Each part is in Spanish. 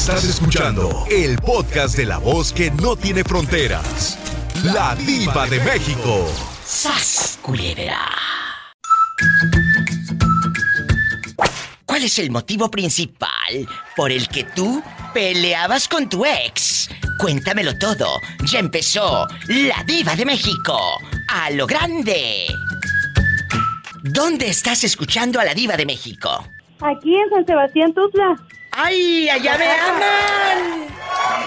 Estás escuchando el podcast de la voz que no tiene fronteras. La diva de México. ¡Sas, culebra! ¿Cuál es el motivo principal por el que tú peleabas con tu ex? Cuéntamelo todo. Ya empezó La Diva de México. A lo grande. ¿Dónde estás escuchando a La Diva de México? Aquí en San Sebastián Tuzla. ¡Ay, allá me aman!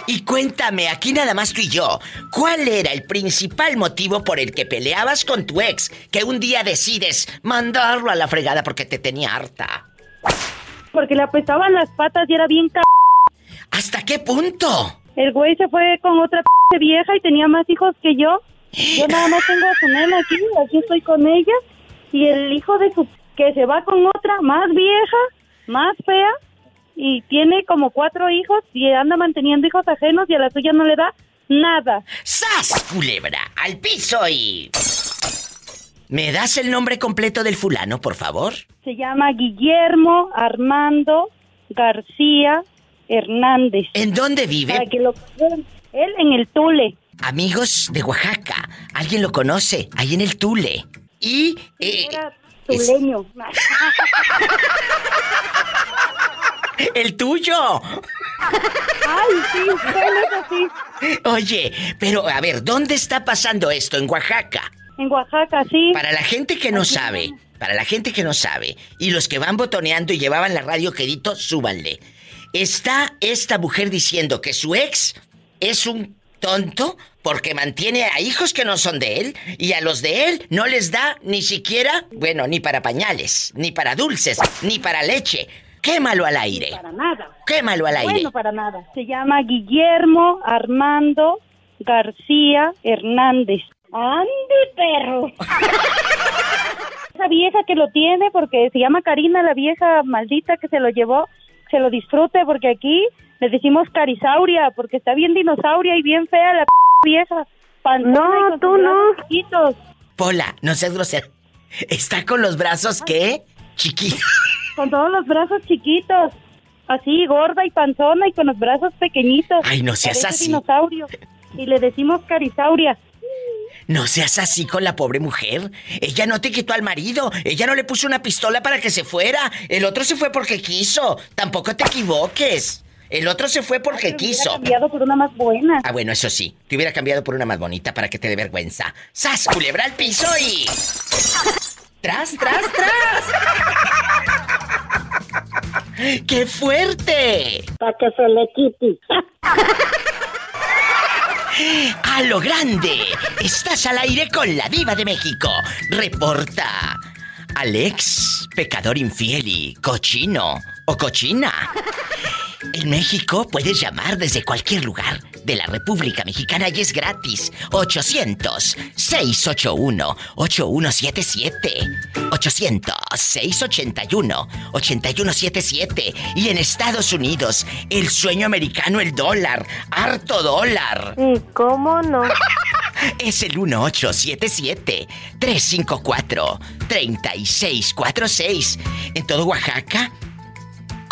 Y cuéntame, aquí nada más tú y yo, ¿cuál era el principal motivo por el que peleabas con tu ex que un día decides mandarlo a la fregada porque te tenía harta? Porque le apestaban las patas y era bien c... ¿Hasta qué punto? El güey se fue con otra p vieja y tenía más hijos que yo. Yo nada más tengo a su nena aquí, aquí estoy con ella. Y el hijo de su... que se va con otra más vieja, más fea, y tiene como cuatro hijos y anda manteniendo hijos ajenos y a la suya no le da nada. ¡Sas, culebra! ¡Al piso y... ¿Me das el nombre completo del fulano, por favor? Se llama Guillermo Armando García Hernández. ¿En dónde vive? Para que lo él en el Tule. Amigos de Oaxaca, ¿alguien lo conoce? Ahí en el Tule. Y... eh, Era es- tuleño. ¡El tuyo! Ay, sí, bueno, eso sí. Oye, pero a ver, ¿dónde está pasando esto? ¿En Oaxaca? En Oaxaca, sí. Para la gente que no sabe, para la gente que no sabe, y los que van botoneando y llevaban la radio quedito, súbanle. Está esta mujer diciendo que su ex es un tonto porque mantiene a hijos que no son de él y a los de él no les da ni siquiera, bueno, ni para pañales, ni para dulces, ni para leche. Quémalo al aire. Para nada. Quémalo al aire. Bueno, para nada. Se llama Guillermo Armando García Hernández. ¡Ande, perro! Esa vieja que lo tiene, porque se llama Karina, la vieja maldita que se lo llevó, se lo disfrute, porque aquí le decimos carisauria, porque está bien dinosauria y bien fea la p vieja. No, tú no. chiquitos, Pola, no seas grosera. Está con los brazos, ¿qué? Chiquitos. con todos los brazos chiquitos. Así, gorda y panzona y con los brazos pequeñitos. Ay, no seas Parece así. dinosaurio. Y le decimos carisauria. No seas así con la pobre mujer. Ella no te quitó al marido. Ella no le puso una pistola para que se fuera. El otro se fue porque quiso. Tampoco te equivoques. El otro se fue porque hubiera quiso. cambiado por una más buena. Ah, bueno, eso sí. Te hubiera cambiado por una más bonita para que te dé vergüenza. ¡Sas, culebra al piso y... ¡Tras, tras, tras! ¡Qué fuerte! Para que se le quite. ¡A lo grande! Estás al aire con la diva de México. Reporta. Alex, pecador infiel y cochino o cochina. En México puedes llamar desde cualquier lugar de la República Mexicana y es gratis. 800-681-8177. 800-681-8177. Y en Estados Unidos, el sueño americano, el dólar. Harto dólar. ¿Y cómo no? Es el 1877-354-3646. En todo Oaxaca.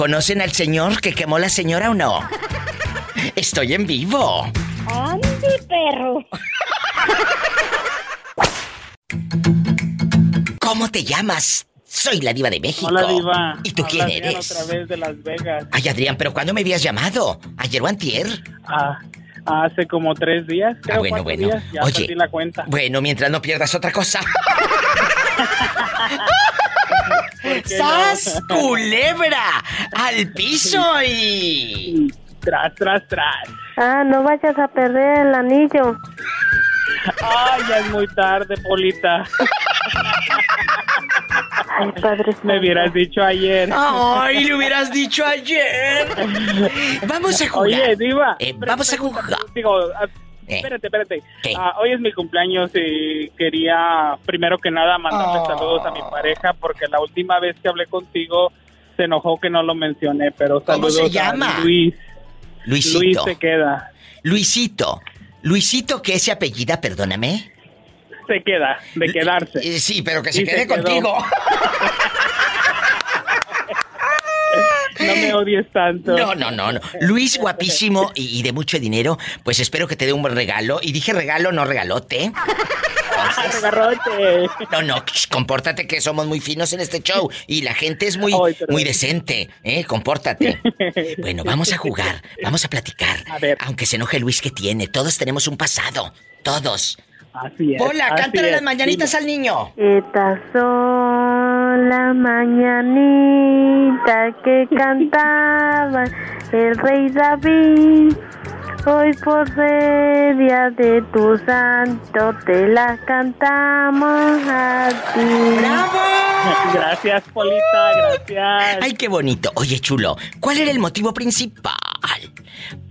¿Conocen al señor que quemó la señora o no? Estoy en vivo. ¡Ande, perro! ¿Cómo te llamas? Soy la diva de México. Hola, Diva. ¿Y tú Habla quién Adrián eres? otra vez de Las Vegas. Ay, Adrián, ¿pero cuándo me habías llamado? ¿Ayer o antier? Ah, hace como tres días, creo, Ah, bueno, bueno. días. Ya Oye. la cuenta. Bueno, mientras no pierdas otra cosa. ¿Por qué ¡Sas, culebra! ¡Al piso y... Tras, tras, tras. Ah, no vayas a perder el anillo. Ay, ya es muy tarde, Polita. Ay, padre. Me hubieras dicho ayer. ¡Ay, le hubieras dicho ayer! Vamos a jugar. Oye, Diva. Eh, vamos a jugar. Digo, ah, Eh. espérate, espérate. ¿Qué? Ah, hoy es mi cumpleaños y quería, primero que nada, mandarle Oh. saludos a mi pareja porque la última vez que hablé contigo se enojó que no lo mencioné, pero ¿Cómo saludos se a llama? Luis. Luis Luisito. se queda. Luisito. Luisito, ¿qué se apellida? Perdóname. Se queda, de quedarse. Eh, sí, pero que se Y se quede quedó. contigo. No me odies tanto. No, no, no, no. Luis, guapísimo y, y de mucho dinero, pues espero que te dé un buen regalo. Y dije regalo, no regalote. Ah, regarrote. No, no, sh, compórtate que somos muy finos en este show y la gente es muy, Ay, muy decente, ¿eh? Compórtate. Bueno, vamos a jugar, vamos a platicar. A ver. Aunque se enoje Luis que tiene, todos tenemos un pasado, todos. Así es. Hola, cántale es. las mañanitas al niño. Estas son las mañanitas que cantaba el rey David. Hoy por ser día de tu santo te las cantamos a ti. ¡Bravo! Gracias, Polita, gracias. Ay, qué bonito. Oye, chulo, ¿cuál era el motivo principal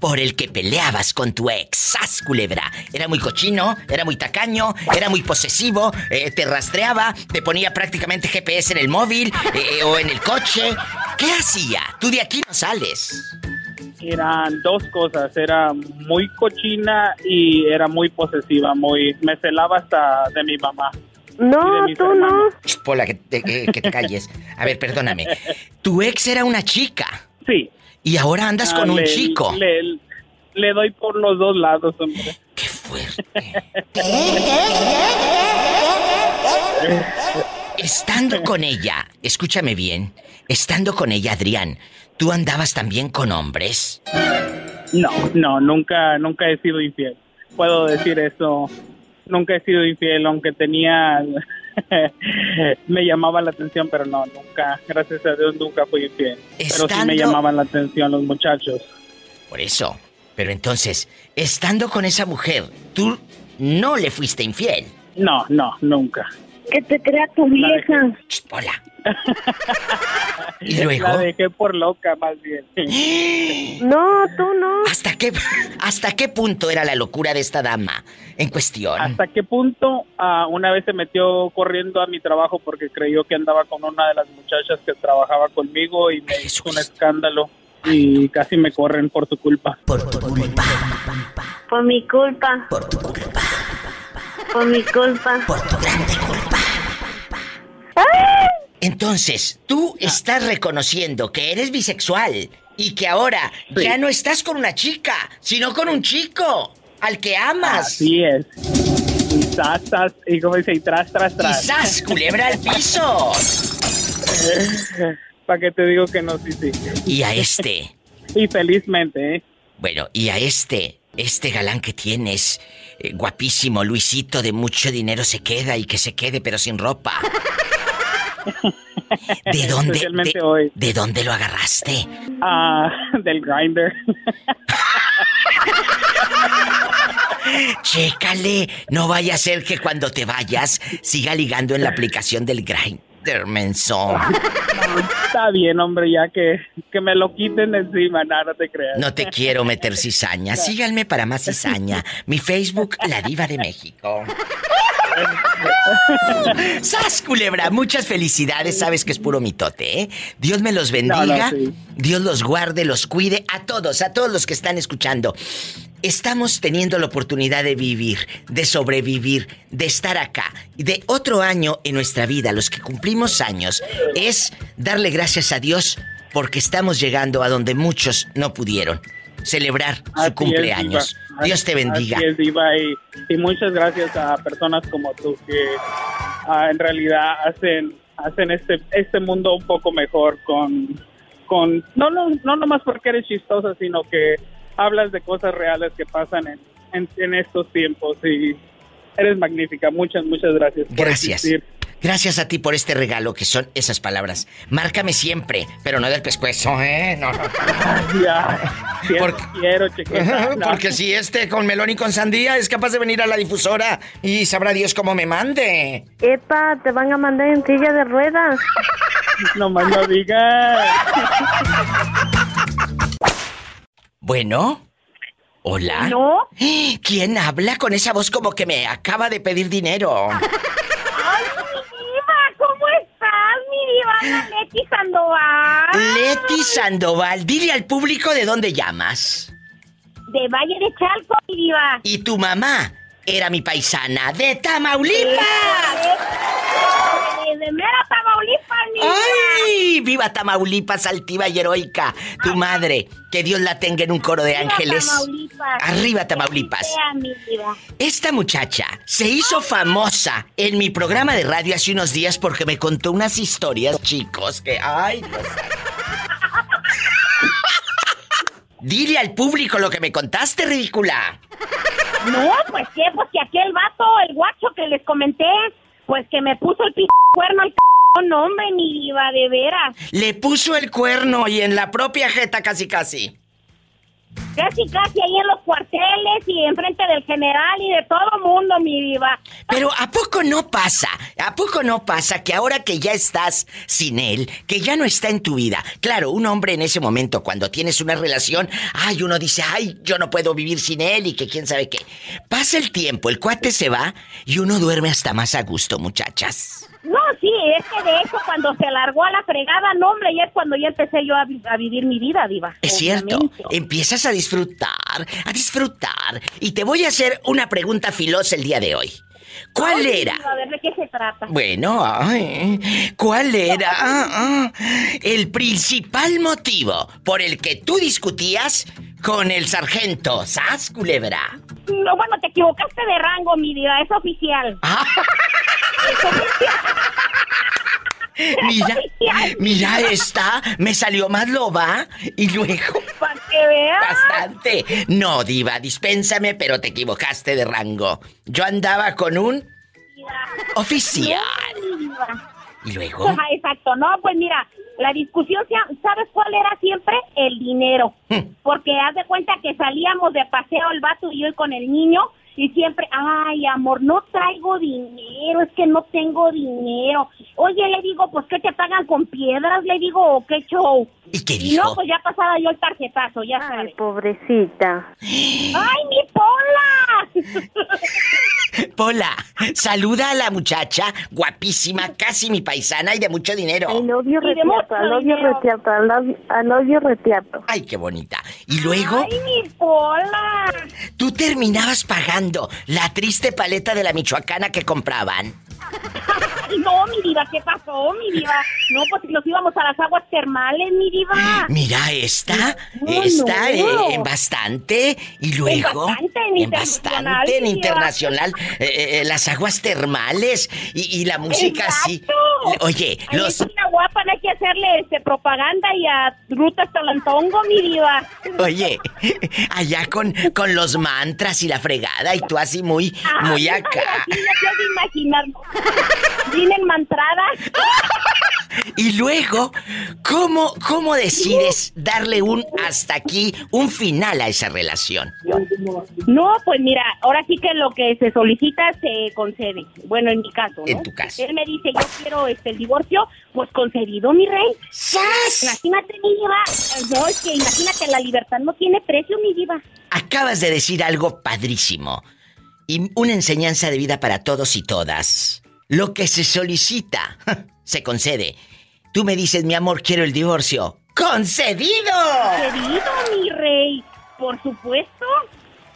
por el que peleabas con tu ex? ¡Sas, culebra! ¿Era muy cochino? ¿Era muy tacaño? ¿Era muy posesivo? Eh, ¿Te rastreaba? ¿Te ponía prácticamente GPS en el móvil? eh, ¿O en el coche? ¿Qué hacía? Tú de aquí no sales. Eran dos cosas, era muy cochina y era muy posesiva, muy me celaba hasta de mi mamá. No, tú no. hermanos. Pola, que te, que- que te calles. A ver, perdóname. Tu ex era una chica Sí. Y ahora andas Ah, con un le- chico. Le, le doy por los dos lados, hombre. ¡Qué fuerte! Estando con ella, escúchame bien, estando con ella, Adrián, ¿tú andabas también con hombres? No, no, nunca, nunca he sido infiel. Puedo decir eso. Nunca he sido infiel, aunque tenía, me llamaba la atención, pero no, nunca, gracias a Dios nunca fui infiel. Pero sí me llamaban la atención los muchachos. Por eso. Pero entonces, estando con esa mujer, tú no le fuiste infiel. No, no, nunca. Que te crea tu vieja. Hola. ¿Y luego? La dejé por loca, más bien. No, tú no. ¿Hasta qué, ¿Hasta qué punto era la locura de esta dama en cuestión? ¿Hasta qué punto ah, una vez se metió corriendo a mi trabajo porque creyó que andaba con una de las muchachas que trabajaba conmigo y me Ay, hizo un escándalo y casi me corren por tu culpa. Por tu culpa, Por mi culpa. por tu culpa, Por mi culpa. por tu grande culpa. Entonces, tú estás reconociendo que eres bisexual y que ahora Sí. ya no estás con una chica, sino con un chico al que amas. Así es. Y zas, zas, y como dice, y tras, tras, tras. Quizás culebra al piso. ¿Para qué te digo que no? Sí, sí. Y a este, Y felizmente, ¿eh? bueno, y a este, este galán que tienes, eh, guapísimo, Luisito, de mucho dinero se queda y que se quede pero sin ropa. ¿De dónde, Especialmente de, hoy. de dónde lo agarraste? Ah, del grinder. Chécale, no vaya a ser que cuando te vayas siga ligando en la aplicación del Grindr, mensón. Está bien, hombre, ya que, que me lo quiten encima, nada, no te creas. No te quiero meter cizaña. Síganme para más cizaña. Mi Facebook, La Diva de México. ¡Sas, culebra! Muchas felicidades. Sabes que es puro mitote, ¿eh? Dios me los bendiga. No, no, sí. Dios los guarde, los cuide. A todos, a todos los que están escuchando. Estamos teniendo la oportunidad de vivir, de sobrevivir, de estar acá. De otro año en nuestra vida, los que cumplimos años, es darle gracias a Dios porque estamos llegando a donde muchos no pudieron. Celebrar su Así es, cumpleaños. Dios te bendiga. Así es, Diva, y, y muchas gracias a personas como tú que ah, en realidad hacen hacen este este mundo un poco mejor con con no no no nomás porque eres chistosa, sino que hablas de cosas reales que pasan en, en, en estos tiempos y eres magnífica. Muchas muchas gracias. por Gracias. Gracias a ti por este regalo que son esas palabras. Márcame siempre, pero no del pescuezo, ¿eh? No. Ya. Quiero, Porque- quiero chiquita. No. Porque si este con melón y con sandía es capaz de venir a la difusora y sabrá Dios cómo me mande. Epa, te van a mandar en silla de ruedas. No más no digas. Bueno. Hola. ¿No? ¿Quién habla con esa voz como que me acaba de pedir dinero? ¡Ay, mi diva! ¿Cómo estás, mi diva? Ana Leti Sandoval. Leti Sandoval, dile al público de dónde llamas. De Valle de Chalco, mi diva. Y tu mamá era mi paisana de Tamaulipas. De mera Tamaulipas, mi. ¡Ay! ¡Viva Tamaulipas, altiva y heroica! Tu madre, que Dios la tenga en un coro de Viva ángeles. Tamaulipas. Arriba Tamaulipas. sea. Esta muchacha se hizo famosa en mi programa de radio hace unos días porque me contó unas historias, chicos, que ay, Dios. Dile al público lo que me contaste, ridícula. No, pues qué, pues que aquel vato, el guacho que les comenté, pues que me puso el p cuerno al c no, hombre, mi diva, de veras. Le puso el cuerno y en la propia jeta casi casi. Casi, casi ahí en los cuarteles y enfrente del general y de todo mundo, mi diva. Pero ¿a poco no pasa? ¿A poco no pasa que ahora que ya estás sin él, que ya no está en tu vida? Claro, un hombre en ese momento, cuando tienes una relación, ay, uno dice, ay, yo no puedo vivir sin él y que quién sabe qué. Pasa el tiempo, el cuate se va y uno duerme hasta más a gusto, muchachas. No, sí, es que de hecho cuando se largó a la fregada, no, hombre, ya es cuando ya empecé yo a, vi- a vivir mi vida, diva. Es cierto, empiezas a disfrutar, a disfrutar. Y te voy a hacer una pregunta filosa el día de hoy. ¿Cuál Ay, era? A ver, ¿de qué se trata? Bueno, ay, ¿cuál era ah, ah, el principal motivo por el que tú discutías con el sargento Sas Culebra? No, bueno, te equivocaste de rango, mi diva, es oficial. Ah, Es oficial. mira, mira esta, me salió más loba y luego Para que veas. bastante. No, diva, dispénsame, pero te equivocaste de rango. Yo andaba con un oficial. Diva. Y luego, Ajá, exacto. No, pues mira, la discusión, ¿sabes cuál era siempre? El dinero. Hmm. Porque haz de cuenta que salíamos de paseo el vato y yo con el niño y siempre, ay, amor, no traigo dinero, es que no tengo dinero. Oye, le digo, pues, ¿qué te pagan con piedras? Le digo, ¿o qué show? ¿y qué Y no, dijo? pues ya pasaba yo el tarjetazo, ya Ay, sabes. pobrecita. ¡Ay, mi Pola! Pola, saluda a la muchacha, guapísima, casi mi paisana y de mucho dinero. Y de retiato, you, dinero. retiato, love you, retiato. Ay, qué bonita. Y luego, ¡Ay, mi Pola! tú terminabas pagando la triste paleta de la michoacana que compraban. No, mi diva, ¿qué pasó, mi diva? No, pues nos íbamos a las aguas termales, mi diva. Mira, esta, No, esta no. eh, en bastante. Y luego, bastante, en internacional, bastante, en internacional, eh, eh, las aguas termales y, y la música así. Exacto. Oye, Ay, los, es una guapa, no hay que hacerle este, propaganda y a Rutas Talantongo, mi diva. oye, allá con, con los mantras y la fregada y tú así muy, muy Ay, acá. Así de imaginar. Vienen mantradas. Y luego, ¿cómo, ¿cómo decides darle un hasta aquí, un final a esa relación? No, pues mira, ahora sí que lo que se solicita se concede. Bueno, en mi caso, ¿no? En tu caso. Él me dice, yo quiero este, el divorcio, pues concedido, mi rey. ¡Sas! Imagínate, mi diva. No, es que imagínate, la libertad no tiene precio, mi diva. Acabas de decir algo padrísimo y una enseñanza de vida para todos y todas. Lo que se solicita, se concede. Tú me dices, mi amor, quiero el divorcio. ¡Concedido! Querido, mi rey. Por supuesto.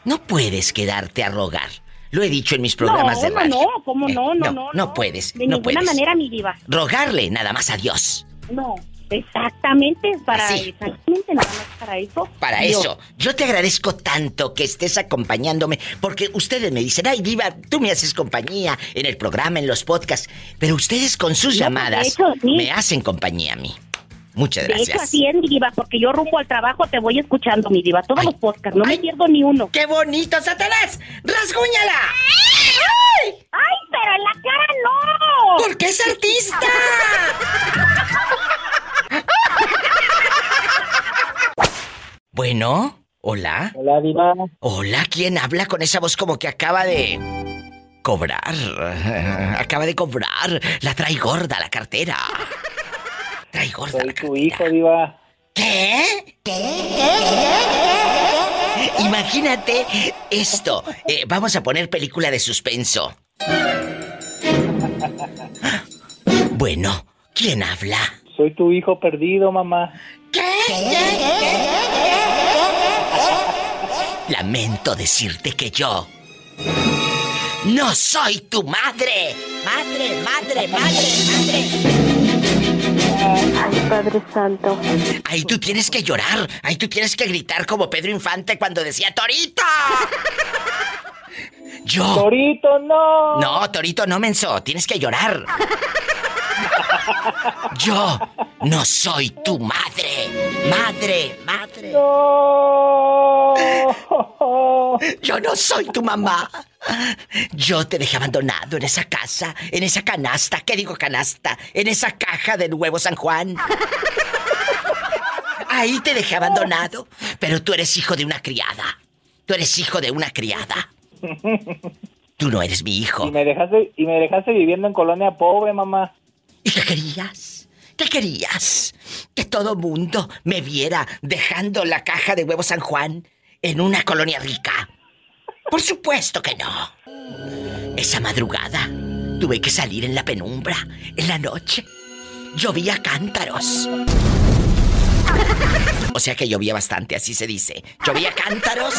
No puedes quedarte a rogar. Lo he dicho en mis programas no, de no, radio. no, ¿cómo Eh, no? No, no, no. puedes, De no ninguna puedes. manera, mi diva. Rogarle nada más a Dios. No, exactamente para Así. exactamente nada más para eso. Para Dios. eso, yo te agradezco tanto que estés acompañándome, porque ustedes me dicen, ay, Diva, tú me haces compañía en el programa, en los podcasts, pero ustedes con sus No, llamadas hecho, sí. me hacen compañía a mí. Muchas De gracias. hecho, así es, mi diva, porque yo rumbo al trabajo te voy escuchando, mi diva. Todos Ay. los podcasts, no Ay. me pierdo ni uno. ¡Qué bonito, Satanás! ¡Rasguñala! ¡Ay, pero en la cara no! ¡Porque es artista! bueno, hola. Hola, Diva. Hola, ¿quién habla con esa voz como que acaba de cobrar? Acaba de cobrar. La trae gorda la cartera. Trae gorda Soy tu hijo, Diva. ¿Qué? Imagínate esto. Eh, vamos a poner película de suspenso. Bueno, ¿quién habla? Soy tu hijo perdido, mamá. Lamento decirte que yo no soy tu madre. madre, madre, madre, madre. Ay, Padre Santo. Ahí tú tienes que llorar, ahí tú tienes que gritar como Pedro Infante cuando decía Torito. Yo. Torito, no. No, Torito, no menso, tienes que llorar. Yo no soy tu madre. Madre, madre. No. Yo no soy tu mamá. Yo te dejé abandonado en esa casa, en esa canasta, ¿qué digo canasta? En esa caja del huevo San Juan. Ahí te dejé abandonado, pero tú eres hijo de una criada. Tú eres hijo de una criada. Tú no eres mi hijo. Y me dejaste y me dejaste viviendo en colonia pobre, mamá. ¿Y qué querías? ¿Qué querías? Que todo mundo me viera dejando la caja de huevo San Juan en una colonia rica. Por supuesto que no. Esa madrugada tuve que salir en la penumbra, en la noche. Llovía cántaros. O sea que llovía bastante, así se dice. Llovía cántaros.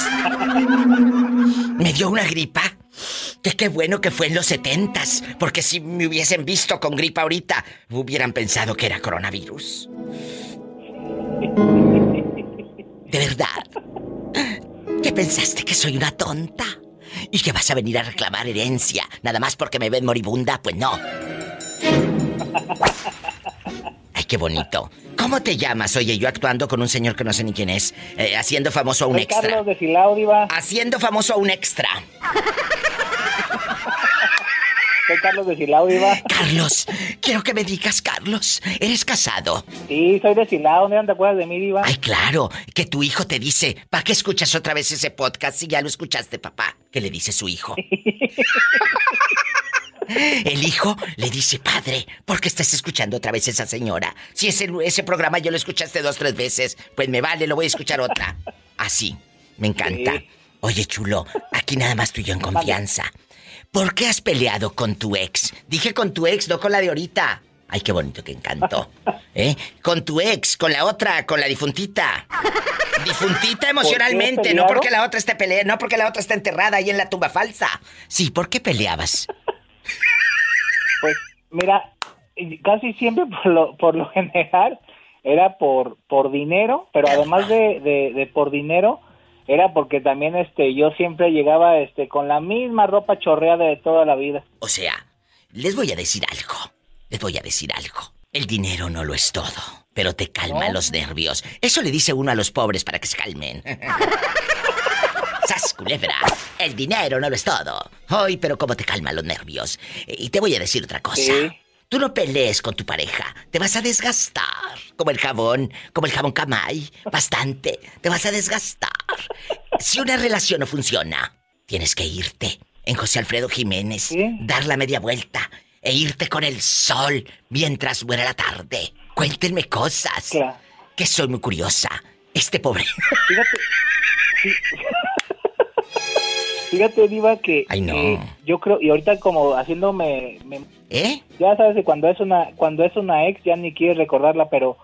Me dio una gripa. Que qué bueno que fue en los setentas, porque si me hubiesen visto con gripa ahorita, hubieran pensado que era coronavirus. De verdad. ¿Qué pensaste que soy una tonta? ¿Y que vas a venir a reclamar herencia nada más porque me ven moribunda? Pues no. Ay, qué bonito. ¿Cómo te llamas? Oye, yo actuando con un señor que no sé ni quién es, eh, haciendo famoso a un Soy extra. Carlos de Silao, Diva. Haciendo famoso a un extra. Soy Carlos de Silao, Diva. Carlos, quiero que me digas, Carlos, ¿eres casado? Sí, soy de Silao. ¿No te acuerdas de mí, Diva? Ay, claro, que tu hijo te dice, ¿para qué escuchas otra vez ese podcast si ya lo escuchaste, papá? ¿Qué le dice su hijo? El hijo le dice, padre, ¿por qué estás escuchando otra vez esa señora? Si ese, ese programa yo lo escuchaste dos, tres veces, pues me vale, lo voy a escuchar otra. Así, me encanta. Sí. Oye, chulo, aquí nada más tú y yo en confianza. ¿Por qué has peleado con tu ex? Dije con tu ex, no con la de ahorita. Ay, qué bonito que encantó. ¿Eh? Con tu ex, con la otra, con la difuntita. Difuntita emocionalmente, no porque la otra esté peleando, no porque la otra esté enterrada ahí en la tumba falsa. Sí, ¿por qué peleabas? Pues, mira, casi siempre por lo, por lo general era por, por dinero, pero además de, de, de por dinero, era porque también este yo siempre llegaba este con la misma ropa chorreada de toda la vida. O sea, les voy a decir algo. Les voy a decir algo. El dinero no lo es todo, pero te calma ¿No? los nervios. Eso le dice uno a los pobres para que se calmen. ¡Sas, culebra! El dinero no lo es todo. Ay, pero cómo te calma los nervios. Y te voy a decir otra cosa. Tú no pelees con tu pareja. Te vas a desgastar. Como el jabón, como el jabón camay. Bastante. Te vas a desgastar. Si una relación no funciona, tienes que irte. En José Alfredo Jiménez, dar la media vuelta e irte con el sol mientras muera la tarde. Cuéntenme cosas. Claro. Que soy muy curiosa. Este pobre. Fíjate. sí. Fíjate, Diva, que, Ay, no. que yo creo, y ahorita como haciéndome, me- ¿Eh? ya sabes que cuando es una, cuando es una ex ya ni quieres recordarla, pero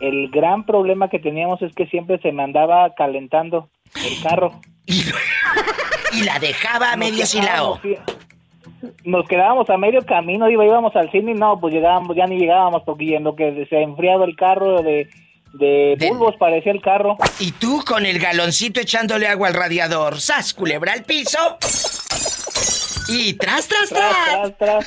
el gran problema que teníamos es que siempre se me andaba calentando el carro. Y, y la dejaba a medio silao. Nos quedábamos a medio camino, iba, íbamos al cine y no, pues llegábamos, ya ni llegábamos porque en lo que se ha enfriado el carro de, de De- bulbos parecía el carro. Y tú con el galoncito echándole agua al radiador. ¡Sas, culebra al piso! Y tras, tras, tras. Tras, tras, tras.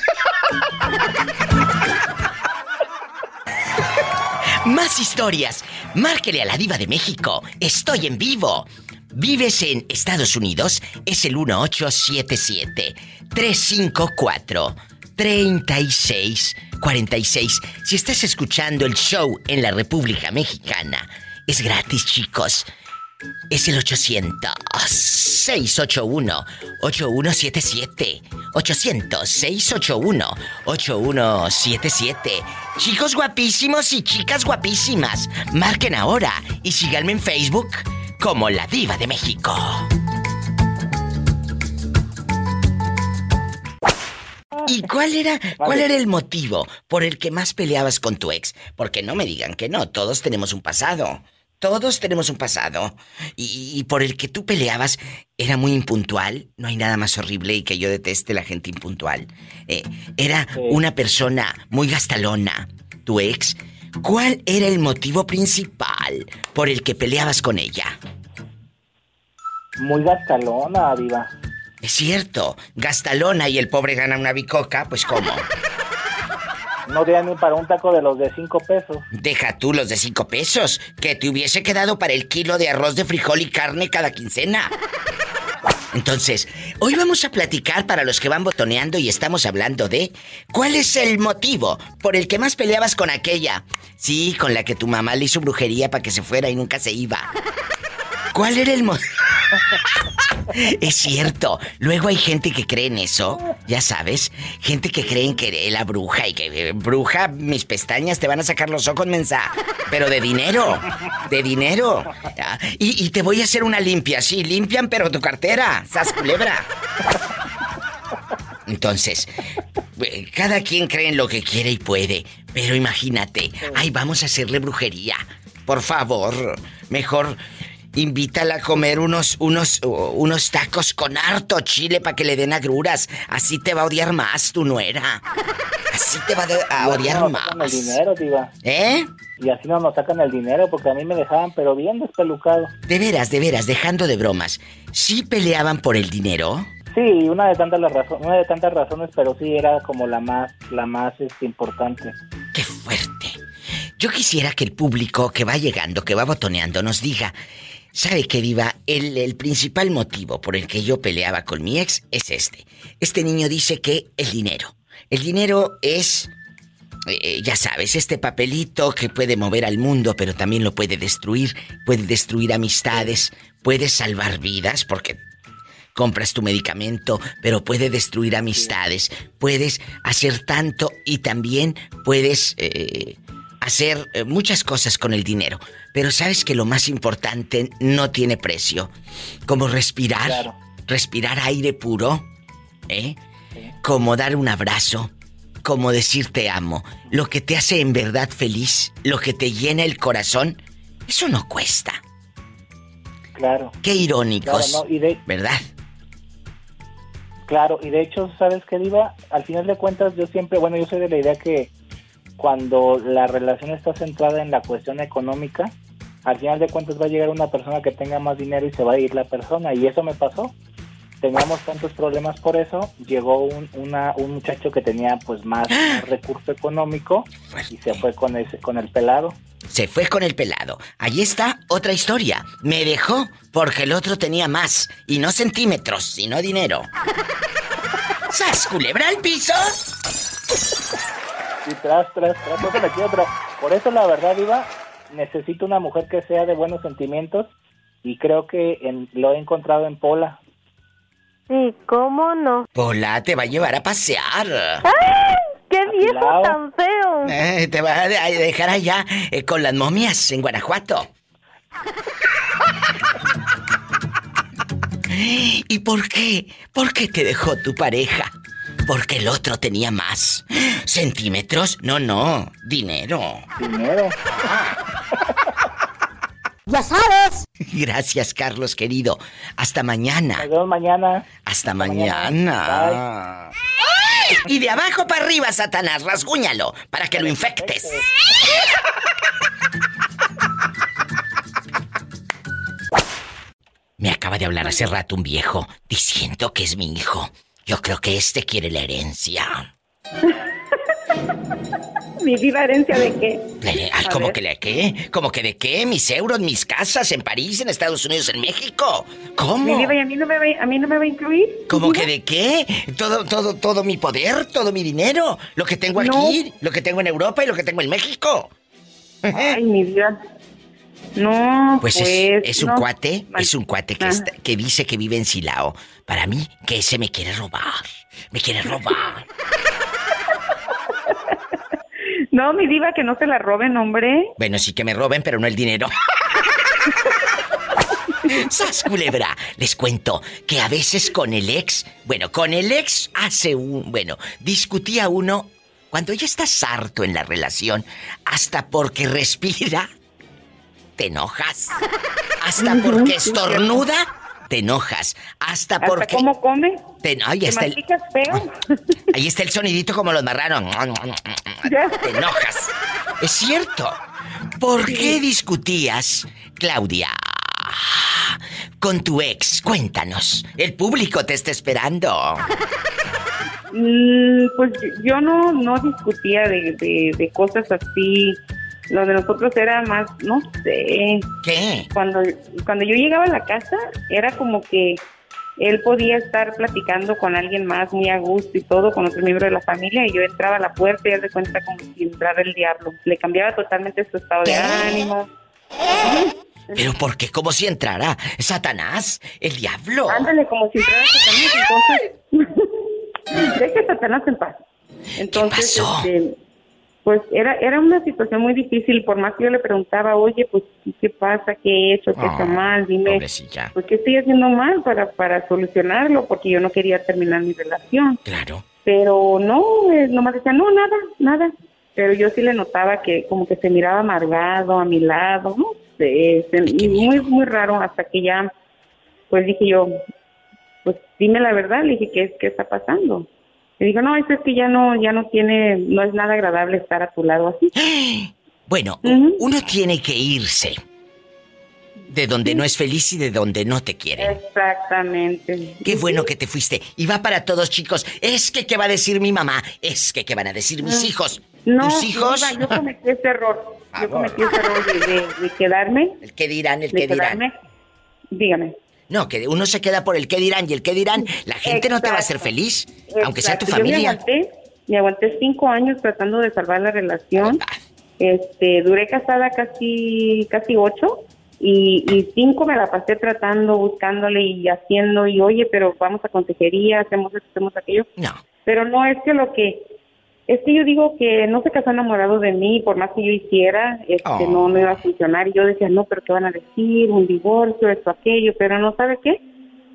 Más historias. Márquele a la diva de México. Estoy en vivo. ¿Vives en Estados Unidos? Es el 1877 354 3646. Si estás escuchando el show en la República Mexicana, es gratis, chicos. Es el 800-681-8177. 800-681-8177. Chicos guapísimos y chicas guapísimas, marquen ahora y síganme en Facebook como La Diva de México. ¿Y cuál era, cuál era el motivo por el que más peleabas con tu ex? Porque no me digan que no, todos tenemos un pasado. todos tenemos un pasado. Y, y por el que tú peleabas era muy impuntual. No hay nada más horrible y que yo deteste la gente impuntual. Eh, era una persona muy gastalona, tu ex. ¿Cuál era el motivo principal por el que peleabas con ella? Muy gastalona, Diva. Es cierto, gastalona y el pobre gana una bicoca, pues ¿cómo? No tenía ni para un taco de los de cinco pesos. Deja tú los de cinco pesos, que te hubiese quedado para el kilo de arroz de frijol y carne cada quincena. Entonces, hoy vamos a platicar para los que van botoneando y estamos hablando de cuál es el motivo por el que más peleabas con aquella. Sí, con la que tu mamá le hizo brujería para que se fuera y nunca se iba. ¿Cuál era el motivo? Es cierto. Luego hay gente que cree en eso, ya sabes. Gente que cree en que la bruja y que eh, bruja, mis pestañas te van a sacar los ojos, mensa. Pero de dinero, de dinero. Ah, Y, y te voy a hacer una limpia, sí, limpian, pero tu cartera, sas culebra. Entonces, eh, cada quien cree en lo que quiere y puede. Pero imagínate, ay, vamos a hacerle brujería. Por favor, mejor invítala a comer unos, unos, unos tacos con harto chile para que le den agruras. Así te va a odiar más tu nuera. Así te va a odiar no sacan el más. dinero, Diva. ¿Eh? Y así no nos sacan el dinero porque a mí me dejaban, pero bien despelucado. De veras, de veras, dejando de bromas. ¿Sí peleaban por el dinero? Sí, una de tantas las razones, una de tantas razones, pero sí era como la más, la más este, importante. ¡Qué fuerte! Yo quisiera que el público que va llegando, que va botoneando, nos diga, ¿sabe qué, Diva? El, el principal motivo por el que yo peleaba con mi ex es este. Este niño dice que el dinero. El dinero es, eh, ya sabes, este papelito que puede mover al mundo, pero también lo puede destruir. Puede destruir amistades, puede salvar vidas, porque compras tu medicamento, pero puede destruir amistades, puedes hacer tanto y también puedes eh, hacer eh, muchas cosas con el dinero. Pero sabes que lo más importante no tiene precio, como respirar, Claro. respirar aire puro, ¿eh? Como dar un abrazo, como decir te amo, lo que te hace en verdad feliz, lo que te llena el corazón, eso no cuesta. Claro. Qué irónicos, Claro, no, y de, ¿verdad? Claro, y de hecho, ¿sabes qué, Diva? Al final de cuentas, yo siempre, bueno, yo soy de la idea que cuando la relación está centrada en la cuestión económica, al final de cuentas va a llegar una persona que tenga más dinero y se va a ir la persona, y eso me pasó. Teníamos tantos problemas por eso, llegó un, una, un muchacho que tenía pues más, más recurso económico y se fue con ese, con el pelado. Se fue con el pelado. Allí está otra historia. Me dejó porque el otro tenía más. Y no centímetros, sino dinero. ¡Sas, culebra al piso! Y tras, tras, tras, me quiere, pero por eso la verdad, Iba, necesito una mujer que sea de buenos sentimientos y creo que en- lo he encontrado en Pola. Sí, ¿cómo no? Pola te va a llevar a pasear. ¡Ay! ¡Qué viejo Afilado. tan feo! Eh, te va a de- a dejar allá eh, con las momias en Guanajuato. ¿Y por qué? ¿Por qué te dejó tu pareja? Porque el otro tenía más. ¿Centímetros? No, no. Dinero. Dinero. ¡Ya sabes! Gracias, Carlos, querido. Hasta mañana. Nos vemos mañana. Hasta mañana. mañana. Y de abajo para arriba, Satanás, rasguñalo para que lo infectes. Me acaba de hablar hace rato un viejo diciendo que es mi hijo. Yo creo que este quiere la herencia. Mi viva herencia de qué? Ay, A ¿cómo ver. que la qué? ¿Cómo que de qué? Mis euros, mis casas en París, en Estados Unidos, en México. ¿Cómo? Mi viva, ¿y a mí no me va, a mí no me va a incluir? ¿Cómo ¿Mi que de qué? Todo, todo, todo mi poder, todo mi dinero, lo que tengo No. aquí, lo que tengo en Europa y lo que tengo en México. Ay, mi vida. No, Pues, pues. es, es un no. cuate, es un cuate que, está- que dice que vive en Silao. Para mí, que ese me quiere robar. Me quiere robar. No, mi diva, que no se la roben, hombre. Bueno, sí que me roben, pero no el dinero. ¡Sas, culebra! Les cuento que a veces con el ex, bueno, con el ex hace un, bueno, discutía uno cuando ya estás harto en la relación, hasta porque respira, te enojas. Hasta porque estornuda, te enojas. Hasta ¿Hasta porque. cómo come? Te, ahí, ¿Te está el, masticas feo? ahí está el sonidito como los marranos. Ya. Te enojas. Es cierto. ¿Por qué discutías, Claudia? Con tu ex, cuéntanos. El público te está esperando. Mm, pues yo no, no discutía de, de, de cosas así. Lo de nosotros era más, no sé. ¿Qué? Cuando, cuando yo llegaba a la casa, era como que él podía estar platicando con alguien más muy a gusto y todo, con otro miembro de la familia, y yo entraba a la puerta y él de cuenta como si entrara el diablo. Le cambiaba totalmente su estado de ¿Qué? ánimo. ¿Pero por qué? ¿Cómo si entrara Satanás? ¿El diablo? Ándale, como si entrara Satanás, entonces... Satanás en paz. Entonces, pasó? este, pues era era una situación muy difícil, por más que yo le preguntaba, oye, pues, ¿qué pasa? ¿Qué he hecho? ¿Qué Ah, está mal? Dime, pues, ¿qué estoy haciendo mal para, para solucionarlo? Porque yo no quería terminar mi relación. Claro. Pero no, eh, nomás decía, no, nada, nada. Pero yo sí le notaba que como que se miraba amargado a mi lado, no sé, se- qué muy, muy raro hasta que ya, pues dije yo, pues dime la verdad, le dije, ¿qué, qué está pasando? Le dijo, no, eso es que ya no, ya no tiene, no es nada agradable estar a tu lado así. Bueno, Ujú. uno tiene que irse de donde no es feliz y de donde no te quieren. Exactamente. Qué bueno que te fuiste. Y va para todos, chicos. Es que qué va a decir mi mamá. Es que qué van a decir mis hijos. No, Tus hijos. Yo cometí ese error. Yo cometí ese error de, de- de quedarme, El qué dirán, el qué dirán. quedarme. Dígame. No, que uno se queda por el qué dirán y el qué dirán. La gente no te va a hacer Exacto. feliz, aunque sea tu Exacto. Yo me familia. aguanté, me aguanté cinco años tratando de salvar la relación. Ah, Este, duré casada casi, casi ocho y, y cinco me la pasé tratando, buscándole y haciendo y oye, pero vamos a consejería, hacemos esto, hacemos aquello. No. Pero no es que lo que es que yo digo que no se casó enamorado de mí, por más que yo hiciera, este, Oh. no, no iba a funcionar. Y yo decía, no, pero ¿qué van a decir? Un divorcio, esto, aquello. Pero no, ¿sabe qué?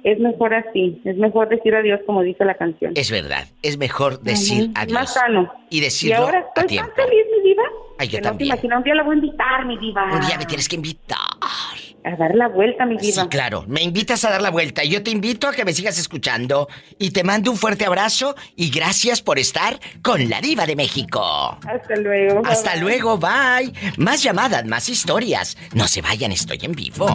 Es mejor así. Es mejor decir adiós, como dice la canción. Es verdad. Es mejor decir Ujú. adiós. Más sano. Y Y decirlo ahora a estoy tan tiempo. feliz, mi diva. Ay, yo que no también. te imaginas, un día la voy a invitar, mi diva. Un día me tienes que invitar. A dar la vuelta, mi diva. Sí, claro. Me invitas a dar la vuelta. y Yo te invito a que me sigas escuchando. Y te mando un fuerte abrazo y gracias por estar con la diva de México. Hasta luego. Hasta Bye. luego, bye. Más llamadas, más historias. No se vayan, estoy en vivo.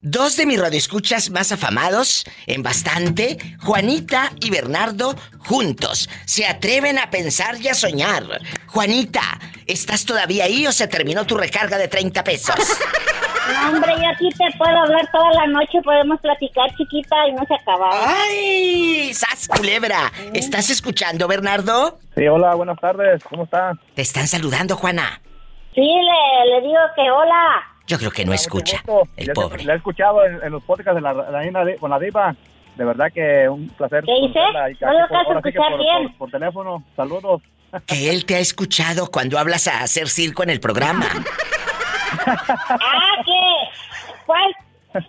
Dos de mis radioescuchas más afamados, en bastante, Juanita y Bernardo, juntos. Se atreven a pensar y a soñar. Juanita, ¿estás todavía ahí o se terminó tu recarga de 30 pesos? No, hombre, yo aquí te puedo hablar toda la noche, podemos platicar chiquita y no se acaba. ¡Ay! ¡Sas, culebra! ¿Estás escuchando, Bernardo? Sí, hola, buenas tardes, ¿cómo está? Te están saludando, Juana. Sí, le, le digo que hola. Yo creo que no escucha, el Ya- pobre. Le he escuchado en, en los podcasts de la, la Reina de- con la diva. De verdad que un placer. ¿Qué y No lo por- escuchar por, bien. por- por teléfono. Saludos. Que él te ha escuchado cuando hablas a hacer circo en el programa. Ah, ¿qué? ¿Cuál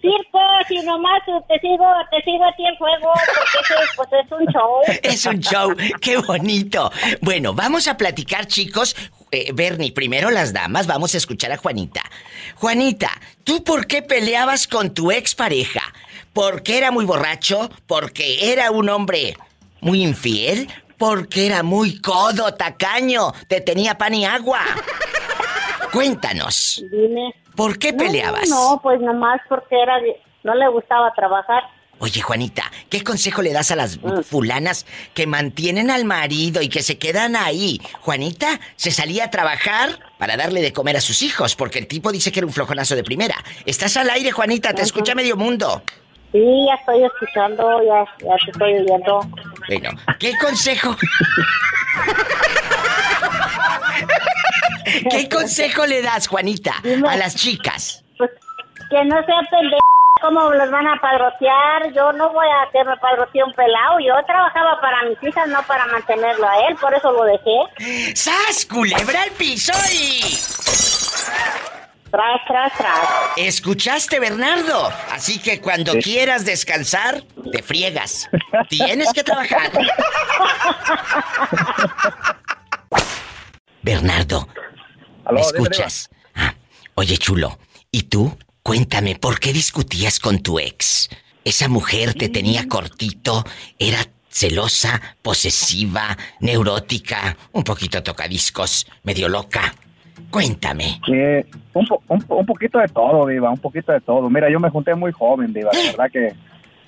circo? Si nomás te sigo, te sigo a ti en fuego, porque pues es un show. Es un show, qué bonito. Bueno, vamos a platicar, chicos. Eh, Bernie, primero las damas, vamos a escuchar a Juanita. Juanita, ¿tú por qué peleabas con tu expareja? ¿Porque era muy borracho? ¿Porque era un hombre muy infiel? ¿Porque era muy codo, tacaño? ¿Te tenía pan y agua? Cuéntanos, Dime. ¿por qué peleabas? No, no, pues nomás porque era de- no le gustaba trabajar. Oye, Juanita, ¿qué consejo le das a las fulanas que mantienen al marido y que se quedan ahí? Juanita se salía a trabajar para darle de comer a sus hijos, porque el tipo dice que era un flojonazo de primera. Estás al aire, Juanita, te escucha medio mundo. Sí, ya estoy escuchando, ya, ya te estoy oyendo. Bueno, ¿qué consejo? ¿Qué consejo le das, Juanita, a las chicas? Pues que no sea pendejo, cómo los van a padrotear. Yo no voy a que me padrotee un pelado. Yo trabajaba para mis hijas, no para mantenerlo a él, por eso lo dejé. ¡Sas, culebra al piso y... Tras, tras, tras. ¿Escuchaste, Bernardo? Así que cuando quieras descansar, te friegas. Tienes que trabajar. Bernardo, ¿me escuchas? Ah, Oye, chulo, ¿y tú? Cuéntame, ¿por qué discutías con tu ex? Esa mujer te tenía cortito, era celosa, posesiva, neurótica, un poquito tocadiscos, medio loca. Cuéntame. Eh, un, po- un, un poquito de todo, Diva, un poquito de todo. Mira, yo me junté muy joven, Diva, la verdad que,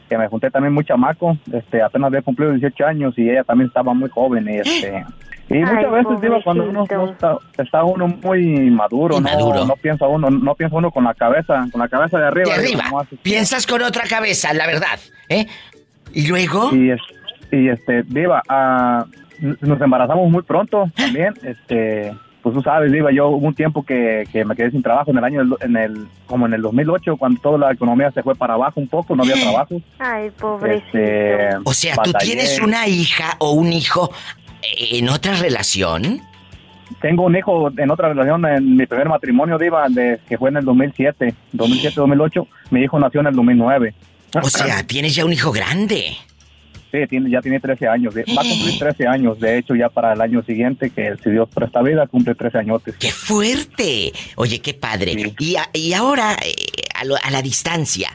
que me junté también muy chamaco. Este, apenas había cumplido 18 años y ella también estaba muy joven. Y, este, y muchas Ay, veces, Diva, cuando uno pobrecito. no está, está uno muy maduro, no, Inmaduro. no piensa uno, no piensa uno con la cabeza, con la cabeza de arriba. De arriba, piensas con otra cabeza, la verdad, ¿eh? ¿Y luego? Y, es- y este, Diva, ah, nos embarazamos muy pronto también. Este, pues tú sabes, Diva, yo hubo un tiempo que, que me quedé sin trabajo en el año, del- en el, como en el 2008, cuando toda la economía se fue para abajo un poco, no había trabajo. Ay, pobrecito. Este, O sea, ¿tú tienes una hija o un hijo en otra relación? Tengo un hijo en otra relación, en mi primer matrimonio, Diva, de, que fue en el 2007, 2007-2008. Mi hijo nació en el 2009. O sea, tienes ya un hijo grande. Sí, tiene, ya tiene 13 años. Va a cumplir 13 años. De hecho, ya para el año siguiente, que si Dios presta vida, cumple 13 añotes. ¡Qué fuerte! Oye, qué padre. Y, a- y ahora, eh, a, lo- a la distancia,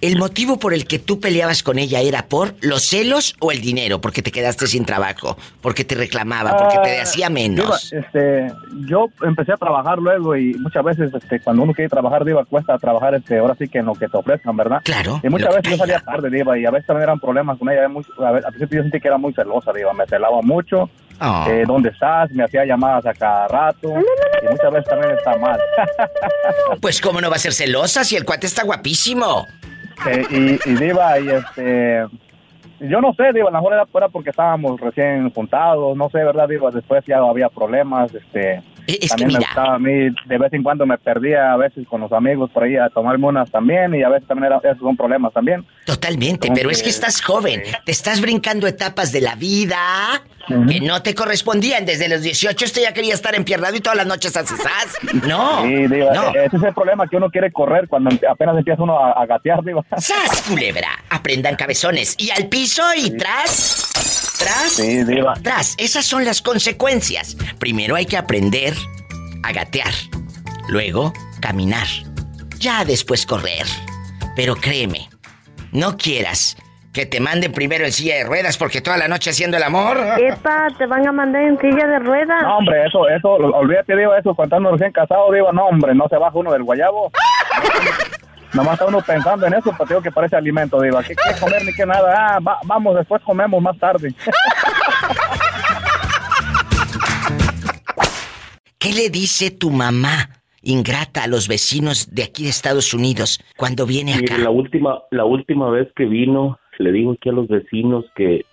¿el motivo por el que tú peleabas con ella era por los celos o el dinero? Porque te quedaste sin trabajo, porque te reclamaba, porque te Ah, hacía Diva, menos. este, yo empecé a trabajar luego y muchas veces este, cuando uno quiere trabajar, Diva, cuesta trabajar este, ahora sí que en lo que te ofrezcan, ¿verdad? Claro. Y muchas veces yo salía tarde, Diva, y a veces también eran problemas con ella. Muy, a al principio yo sentí que era muy celosa, Diva, me celaba mucho. Oh. eh, ¿Dónde estás? Me hacía llamadas a cada rato. Y muchas veces también está mal. Pues cómo no va a ser celosa si el cuate está guapísimo. Eh, y, y Diva, y este... Yo no sé, Diva, a lo mejor era, porque estábamos recién juntados, no sé, ¿verdad, Diva? Después ya había problemas, este... E- Es que también me mira, gustaba a mí, de vez en cuando me perdía a veces con los amigos por ahí a tomarme unas también y a veces también era, esos son problemas también. totalmente, pero es que- que estás joven, te estás brincando etapas de la vida que no te correspondían. Desde los 18 usted ya quería estar empiernado y todas las noches asesás. No, Sí, Diva, no. e- ese es el problema que uno quiere correr cuando apenas empieza uno a, a gatear, Diva. ¡Sas, culebra! Aprendan cabezones. Y al piso y tras. Tras. Sí, Diva. Tras. Esas son las consecuencias. Primero hay que aprender a gatear. Luego, caminar. Ya después correr. Pero créeme, no quieras que te manden primero en silla de ruedas porque toda la noche haciendo el amor. Epa, te van a mandar en silla de ruedas. No, hombre, eso, eso, olvídate, Diva, eso, cuando uno recién casado, Diva, no, hombre, no se baja uno del guayabo. Nomás está uno pensando en eso, digo que parece alimento, Diva. ¿Qué, qué comer ni qué nada? Ah, va- vamos, después comemos más tarde. ¿Qué le dice tu mamá ingrata a los vecinos de aquí de Estados Unidos cuando viene acá? Mire, la última, la última vez que vino, le dijo aquí a los vecinos que,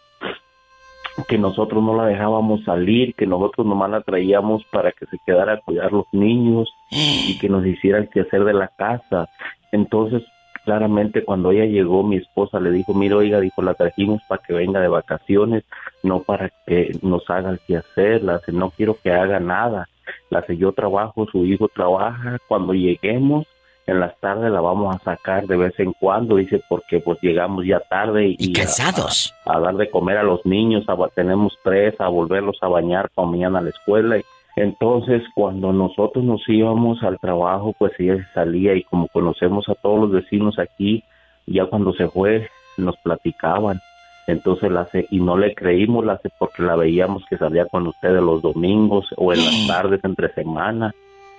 que nosotros no la dejábamos salir, que nosotros nomás la traíamos para que se quedara a cuidar los niños y que nos hiciera el quehacer de la casa. Entonces, claramente cuando ella llegó, mi esposa le dijo, mira, oiga, dijo, la trajimos para que venga de vacaciones, no para que nos haga el quehacer, la hace, no quiero que haga nada. La hace, yo trabajo, su hijo trabaja, cuando lleguemos, en las tardes la vamos a sacar de vez en cuando, dice, porque pues llegamos ya tarde y, Y cansados. A, a dar de comer a los niños, a, tenemos tres, a volverlos a bañar para mañana a la escuela. Y entonces, cuando nosotros nos íbamos al trabajo, pues ella se salía y como conocemos a todos los vecinos aquí, ya cuando se fue, nos platicaban. Entonces la y no le creímos la porque la veíamos que salía con ustedes los domingos o en las tardes entre semana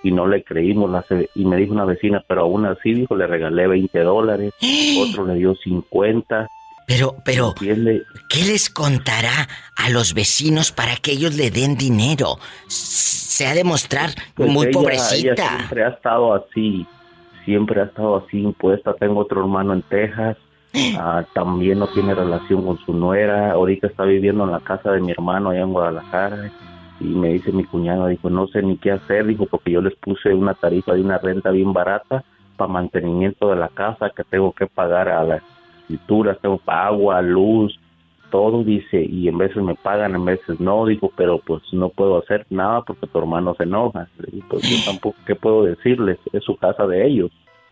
y no le creímos la y me dijo una vecina, pero aún así dijo, le regalé 20 dólares, otro le dio 50. Pero, pero, ¿entiende? ¿qué les contará a los vecinos para que ellos le den dinero? Se ha de mostrar Pues muy ella- pobrecita. Ella siempre ha estado así, siempre ha estado así impuesta. Tengo otro hermano en Texas, ah, también no tiene relación con su nuera. Ahorita está viviendo en la casa de mi hermano allá en Guadalajara. Y me dice mi cuñado, dijo, no sé ni qué hacer, dijo, porque yo les puse una tarifa de una renta bien barata para mantenimiento de la casa que tengo que pagar a las escrituras, tengo agua, luz, todo, dice, y en veces me pagan, en veces no, dijo, pero pues no puedo hacer nada porque tu hermano se enoja. Digo, pues yo tampoco, ¿qué puedo decirles? Es su casa de ellos.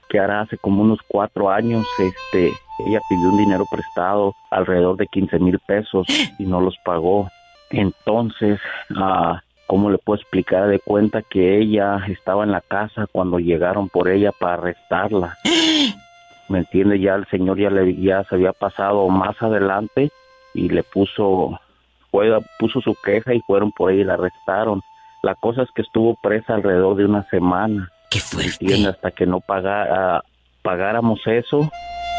Que ahora hace como unos cuatro años, este, ella pidió un dinero prestado, alrededor de 15 mil pesos, y no los pagó. Entonces, ah, ¿cómo le puedo explicar? De cuenta que ella estaba en la casa cuando llegaron por ella para arrestarla. ¿Me entiende? Ya el señor ya, le, ya se había pasado más adelante y le puso, fue, puso su queja y fueron por ella y la arrestaron. La cosa es que estuvo presa alrededor de una semana. ¡Qué ¿me fuerte! entiende? Hasta que no paga- pagáramos eso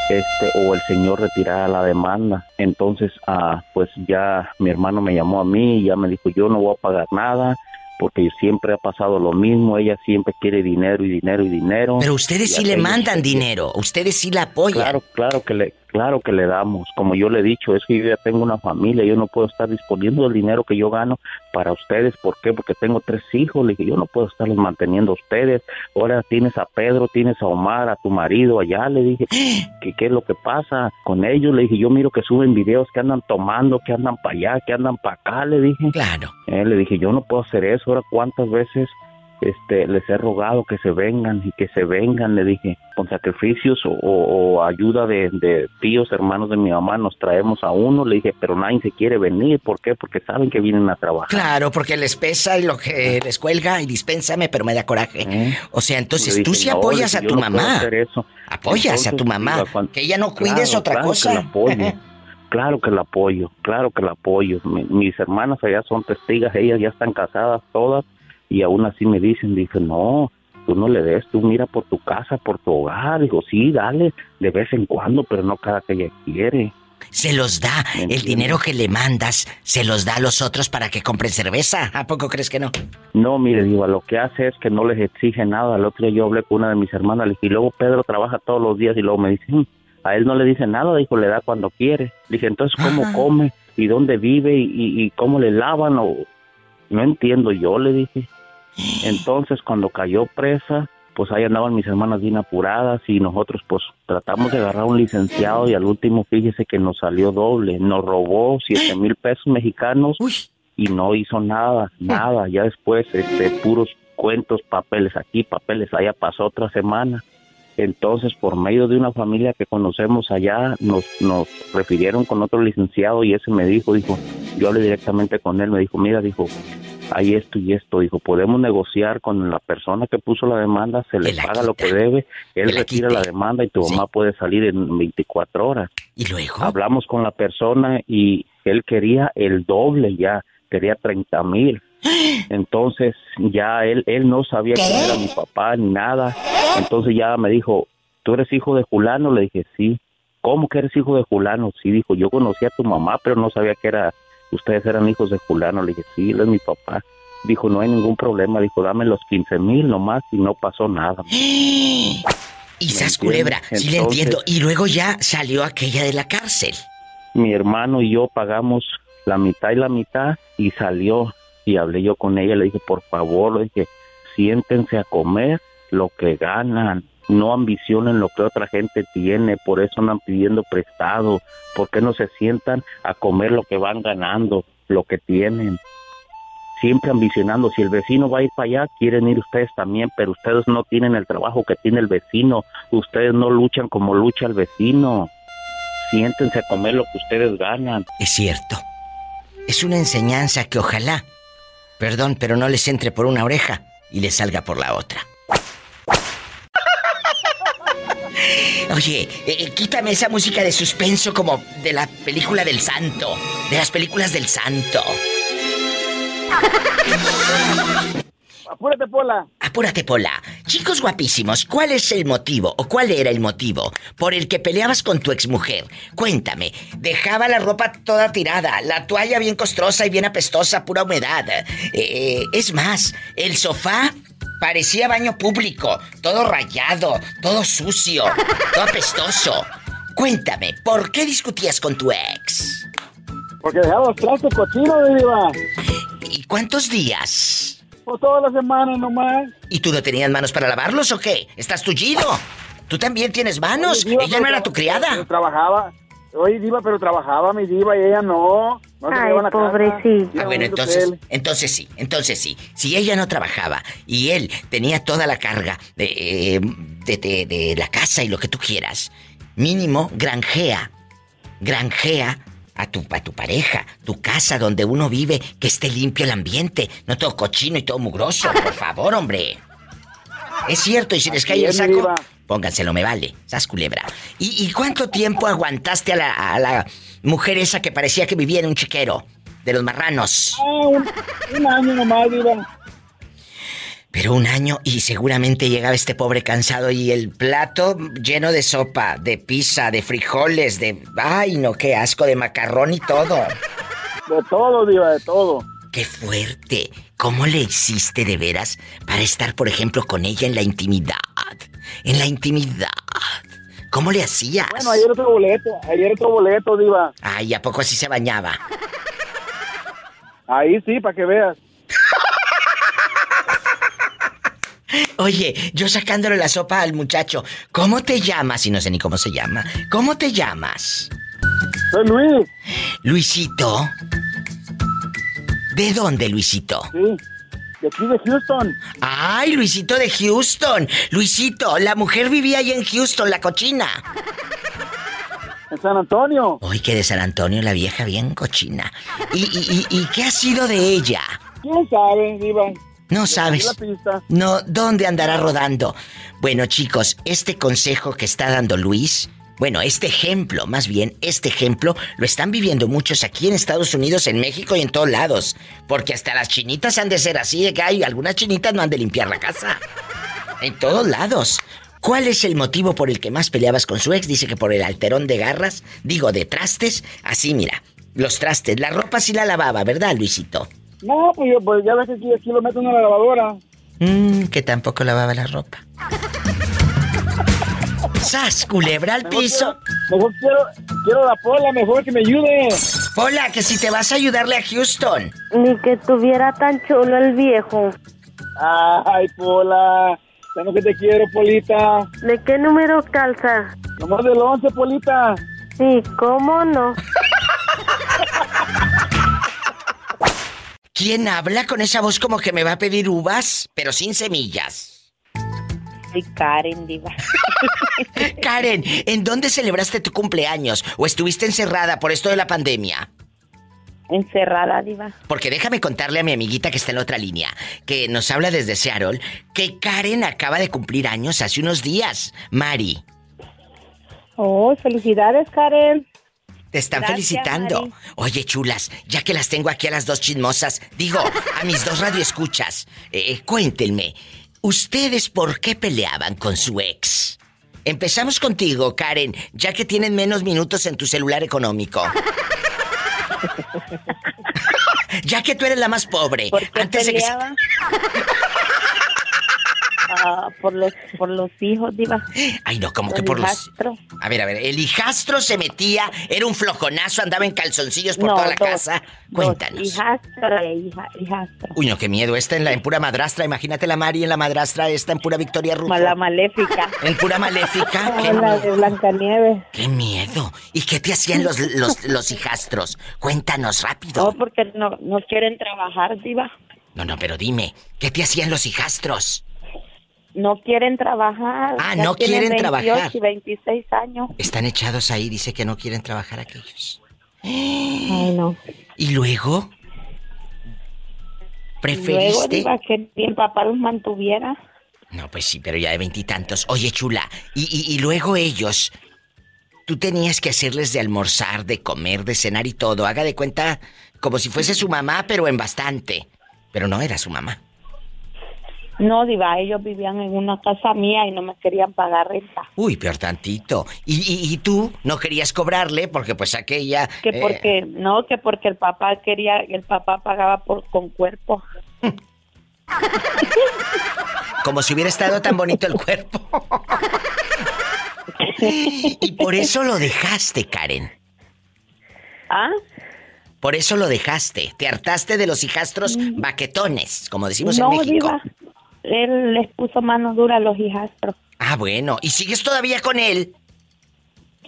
este o el señor retirara la demanda. Entonces, ah, pues ya mi hermano me llamó a mí y ya me dijo, yo no voy a pagar nada porque siempre ha pasado lo mismo, ella siempre quiere dinero y dinero y dinero. Pero ustedes Y sí le mandan dinero, ustedes sí la apoyan. Claro, claro que le, claro que le damos. Como yo le he dicho, es que yo ya tengo una familia, yo no puedo estar disponiendo el dinero que yo gano para ustedes. ¿Por qué? Porque tengo tres hijos. Le dije, yo no puedo estarlos manteniendo a ustedes. Ahora tienes a Pedro, tienes a Omar, a tu marido allá. Le dije, ¿qué, qué es lo que pasa con ellos? Le dije, yo miro que suben videos que andan tomando, que andan para allá, que andan para acá. Le dije, Claro. eh, le dije, yo no puedo hacer eso. Ahora, ¿cuántas veces este, les he rogado que se vengan y que se vengan? Le dije, con sacrificios o, o- o ayuda de, de tíos, hermanos de mi mamá, nos traemos a uno. Le dije, pero nadie se quiere venir. ¿Por qué? Porque saben que vienen a trabajar. Claro, porque les pesa y lo que les cuelga y dispénsame, pero me da coraje. ¿Eh? O sea, entonces Le tú dije, sí "No", apoyas a dije, tu "Yo no mamá. eso". Apoyas a Entonces, tu mamá. cuando- Que ella no cuide es Claro, otra claro cosa. Que. Claro que la apoyo, claro que la apoyo. Mi- mis hermanas allá son testigas, ellas ya están casadas todas y aún así me dicen, dice, no, tú no le des, tú mira por tu casa, por tu hogar. Digo, sí, dale, de vez en cuando, pero no cada que ella quiere. Se los da. ¿Me El dinero que le mandas, se los da a los otros para que compren cerveza. ¿A poco crees que no? No, mire, Diva, lo que hace es que no les exige nada. El otro día yo hablé con una de mis hermanas le dije, y luego Pedro trabaja todos los días y luego me dice, "Mm, a él no le dice nada, dijo, le da cuando quiere. Dije, entonces, ¿cómo Ajá. come? ¿Y dónde vive? ¿Y, y- y cómo le lavan? O... No entiendo yo, le dije. Entonces, cuando cayó presa, pues ahí andaban mis hermanas bien apuradas y nosotros pues tratamos de agarrar un licenciado y al último fíjese que nos salió doble, nos robó siete mil pesos mexicanos Uy. y no hizo nada, nada. Ya después, este, puros cuentos, papeles aquí, papeles allá, pasó otra semana. Entonces, por medio de una familia que conocemos allá, nos, nos refirieron con otro licenciado y ese me dijo, dijo, yo hablé directamente con él, me dijo, mira, dijo, hay esto y esto, dijo, podemos negociar con la persona que puso la demanda, se le Que paga lo que debe, él Que la retira la demanda y tu Sí. mamá puede salir en 24 horas ¿Y luego? hablamos con la persona y él quería el doble ya, quería 30 mil. Entonces ya él, él no sabía quién era mi papá ni nada. Entonces ya me dijo, ¿tú eres hijo de Julano? Le dije, sí. ¿Cómo que eres hijo de Julano? Sí, dijo, yo conocí a tu mamá, pero no sabía que era, ustedes eran hijos de Julano. Le dije, sí, él es mi papá. Dijo, no hay ningún problema. Dijo, dame los 15 mil nomás y no pasó nada. Y ¿Me sas culebra, sí le entiendo. Y luego ya salió aquella de la cárcel. mi hermano y yo pagamos la mitad y la mitad y salió y hablé yo con ella, le dije, por favor, le dije, siéntense a comer lo que ganan, no ambicionen lo que otra gente tiene, por eso andan pidiendo prestado, ¿por qué no se sientan a comer lo que van ganando, lo que tienen? Siempre ambicionando, si el vecino va a ir para allá, quieren ir ustedes también, pero ustedes no tienen el trabajo que tiene el vecino, ustedes no luchan como lucha el vecino siéntense a comer lo que ustedes ganan. Es cierto. Es una enseñanza que ojalá, perdón, pero no les entre por una oreja y les salga por la otra. Oye, eh, eh, quítame esa música de suspenso como de la película del santo, de las películas del santo. Apúrate, Pola. Apúrate, Pola. Chicos guapísimos, ¿cuál es el motivo o cuál era el motivo por el que peleabas con tu exmujer? Cuéntame. Dejaba la ropa toda tirada, la toalla bien costrosa y bien apestosa, pura humedad. Eh, es más, el sofá parecía baño público, todo rayado, todo sucio, todo apestoso. Cuéntame, ¿por qué discutías con tu ex? Porque dejaba los trastes cochinos, Diva. ¿Y cuántos días? Pues toda la semana nomás. ¿Y tú no tenías manos para lavarlos o qué? ¿Estás tullido? ¿Tú también tienes manos? Oye, Diva, ¿Ella no era tu criada? pero Trabajaba. Oye, Diva, pero trabajaba mi Diva y ella no. Ay, la casa. pobrecita. Ah, bueno, entonces, entonces sí, entonces sí. Si ella no trabajaba y él tenía toda la carga de, de, de- de la casa y lo que tú quieras, mínimo granjea, granjea a tu, a tu pareja, tu casa donde uno vive, que esté limpio el ambiente, no todo cochino y todo mugroso, por favor, hombre. Es cierto, y si les cae el saco, pónganselo, me vale, sas culebra. ¿Y, y cuánto tiempo aguantaste a la, a la mujer esa que parecía que vivía en un chiquero de los marranos? Un, un año nomás, Diva. Pero un año y seguramente llegaba este pobre cansado y el plato lleno de sopa, de pizza, de frijoles, de... Ay, no, qué asco, de macarrón y todo. De todo, Diva, de todo. Qué fuerte. ¿Cómo le hiciste de veras para estar, por ejemplo, con ella en la intimidad? En la intimidad. ¿Cómo le hacías? Bueno, ayer otro boleto, ayer otro boleto, Diva. Ay, ¿a poco así se bañaba? Ahí sí, para que veas. Oye, yo sacándole la sopa al muchacho. ¿Cómo te llamas? Y no sé ni cómo se llama. ¿Cómo te llamas? Soy Luis. Luisito. ¿De dónde, Luisito? Sí, de aquí de Houston. Ay, Luisito de Houston. Luisito, la mujer vivía ahí en Houston, la cochina. En San Antonio. Hoy que de San Antonio, la vieja bien cochina. ¿Y, y, y, y qué ha sido de ella? ¿Quién sabe, Diva? No sabes. pista. No, ¿dónde andará rodando? Bueno, chicos, este consejo que está dando Luis, bueno, este ejemplo, más bien, este ejemplo lo están viviendo muchos aquí en Estados Unidos, en México y en todos lados. Porque hasta las chinitas han de ser así, de que hay algunas chinitas no han de limpiar la casa. En todos lados. ¿Cuál es el motivo por el que más peleabas con su ex? Dice que por el alterón de garras, digo, de trastes. Así, mira, los trastes, la ropa sí la lavaba, ¿verdad, Luisito? No, pues, yo, pues ya ves que aquí, aquí lo meto en la lavadora. Mmm, que tampoco lavaba la ropa. ¡Sas, culebra al Mejor piso! quiero- Mejor quiero, quiero la pola, mejor que me ayude. Hola, que si te vas a ayudarle a Houston. Ni que tuviera tan chulo el viejo. Ay, Pola. Tengo que te quiero, Polita. ¿De qué número calza? Nomás del 11, Polita. Sí, ¿cómo no? ¿Quién habla con esa voz como que me va a pedir uvas, pero sin semillas? Soy Karen, diva. Karen, ¿en dónde celebraste tu cumpleaños? ¿O estuviste encerrada por esto de la pandemia? Encerrada, diva. Porque déjame contarle a mi amiguita que está en la otra línea, que nos habla desde Seattle, que Karen acaba de cumplir años hace unos días. Mari, Oh, felicidades, Karen. te están Gracias, felicitando. Mari. Oye, chulas, ya que las tengo aquí a las dos chismosas, digo, a mis dos radioescuchas, eh, cuéntenme, ¿ustedes por qué peleaban con su ex? Empezamos contigo, Karen, ya que tienen menos minutos en tu celular económico. ya que tú eres la más pobre. ¿Por qué antes de que se- Ah, por los por los hijos, diva. Ay, no, como que por los. hijastro. A ver, a ver, el hijastro se metía, era un flojonazo, andaba en calzoncillos por No, toda la dos, casa. dos, Cuéntanos. Hijastro e hija, hijastro. Uy, no, qué miedo. Esta en la en pura madrastra. Imagínate la Mari en la madrastra, esta en pura Victoria Rufo. La maléfica. En pura maléfica. qué, Como la miedo. de Blancanieves. qué miedo. ¿Y qué te hacían los, los, los hijastros? Cuéntanos No, rápido. porque no, no quieren trabajar, diva. No, no, pero dime, ¿qué te hacían los hijastros? No quieren trabajar. Ah, Ya no quieren 28 trabajar. y 26 años. Están echados ahí, dice que no quieren trabajar aquellos. Ay, no. ¿Y luego? Luego, ¿Preferiste? diva, que mi papá los mantuviera. No, pues sí, pero ya de veintitantos. Oye, chula, y, y, y luego ellos, tú tenías que hacerles de almorzar, de comer, de cenar y todo. Haga de cuenta como si fuese su mamá, pero en bastante. Pero no era su mamá. No, diva, ellos vivían en una casa mía y no me querían pagar renta. Uy, peor tantito. Y, y, y tú no querías cobrarle porque pues aquella... Que eh, porque, no, que porque el papá quería, el papá pagaba por con cuerpo. como si hubiera estado tan bonito el cuerpo. y por eso lo dejaste, Karen. ¿Ah? Por eso lo dejaste. Te hartaste de los hijastros baquetones, como decimos Mm. no, en México. diva. Él les puso mano dura a los hijastros. Ah, bueno. ¿Y sigues todavía con él?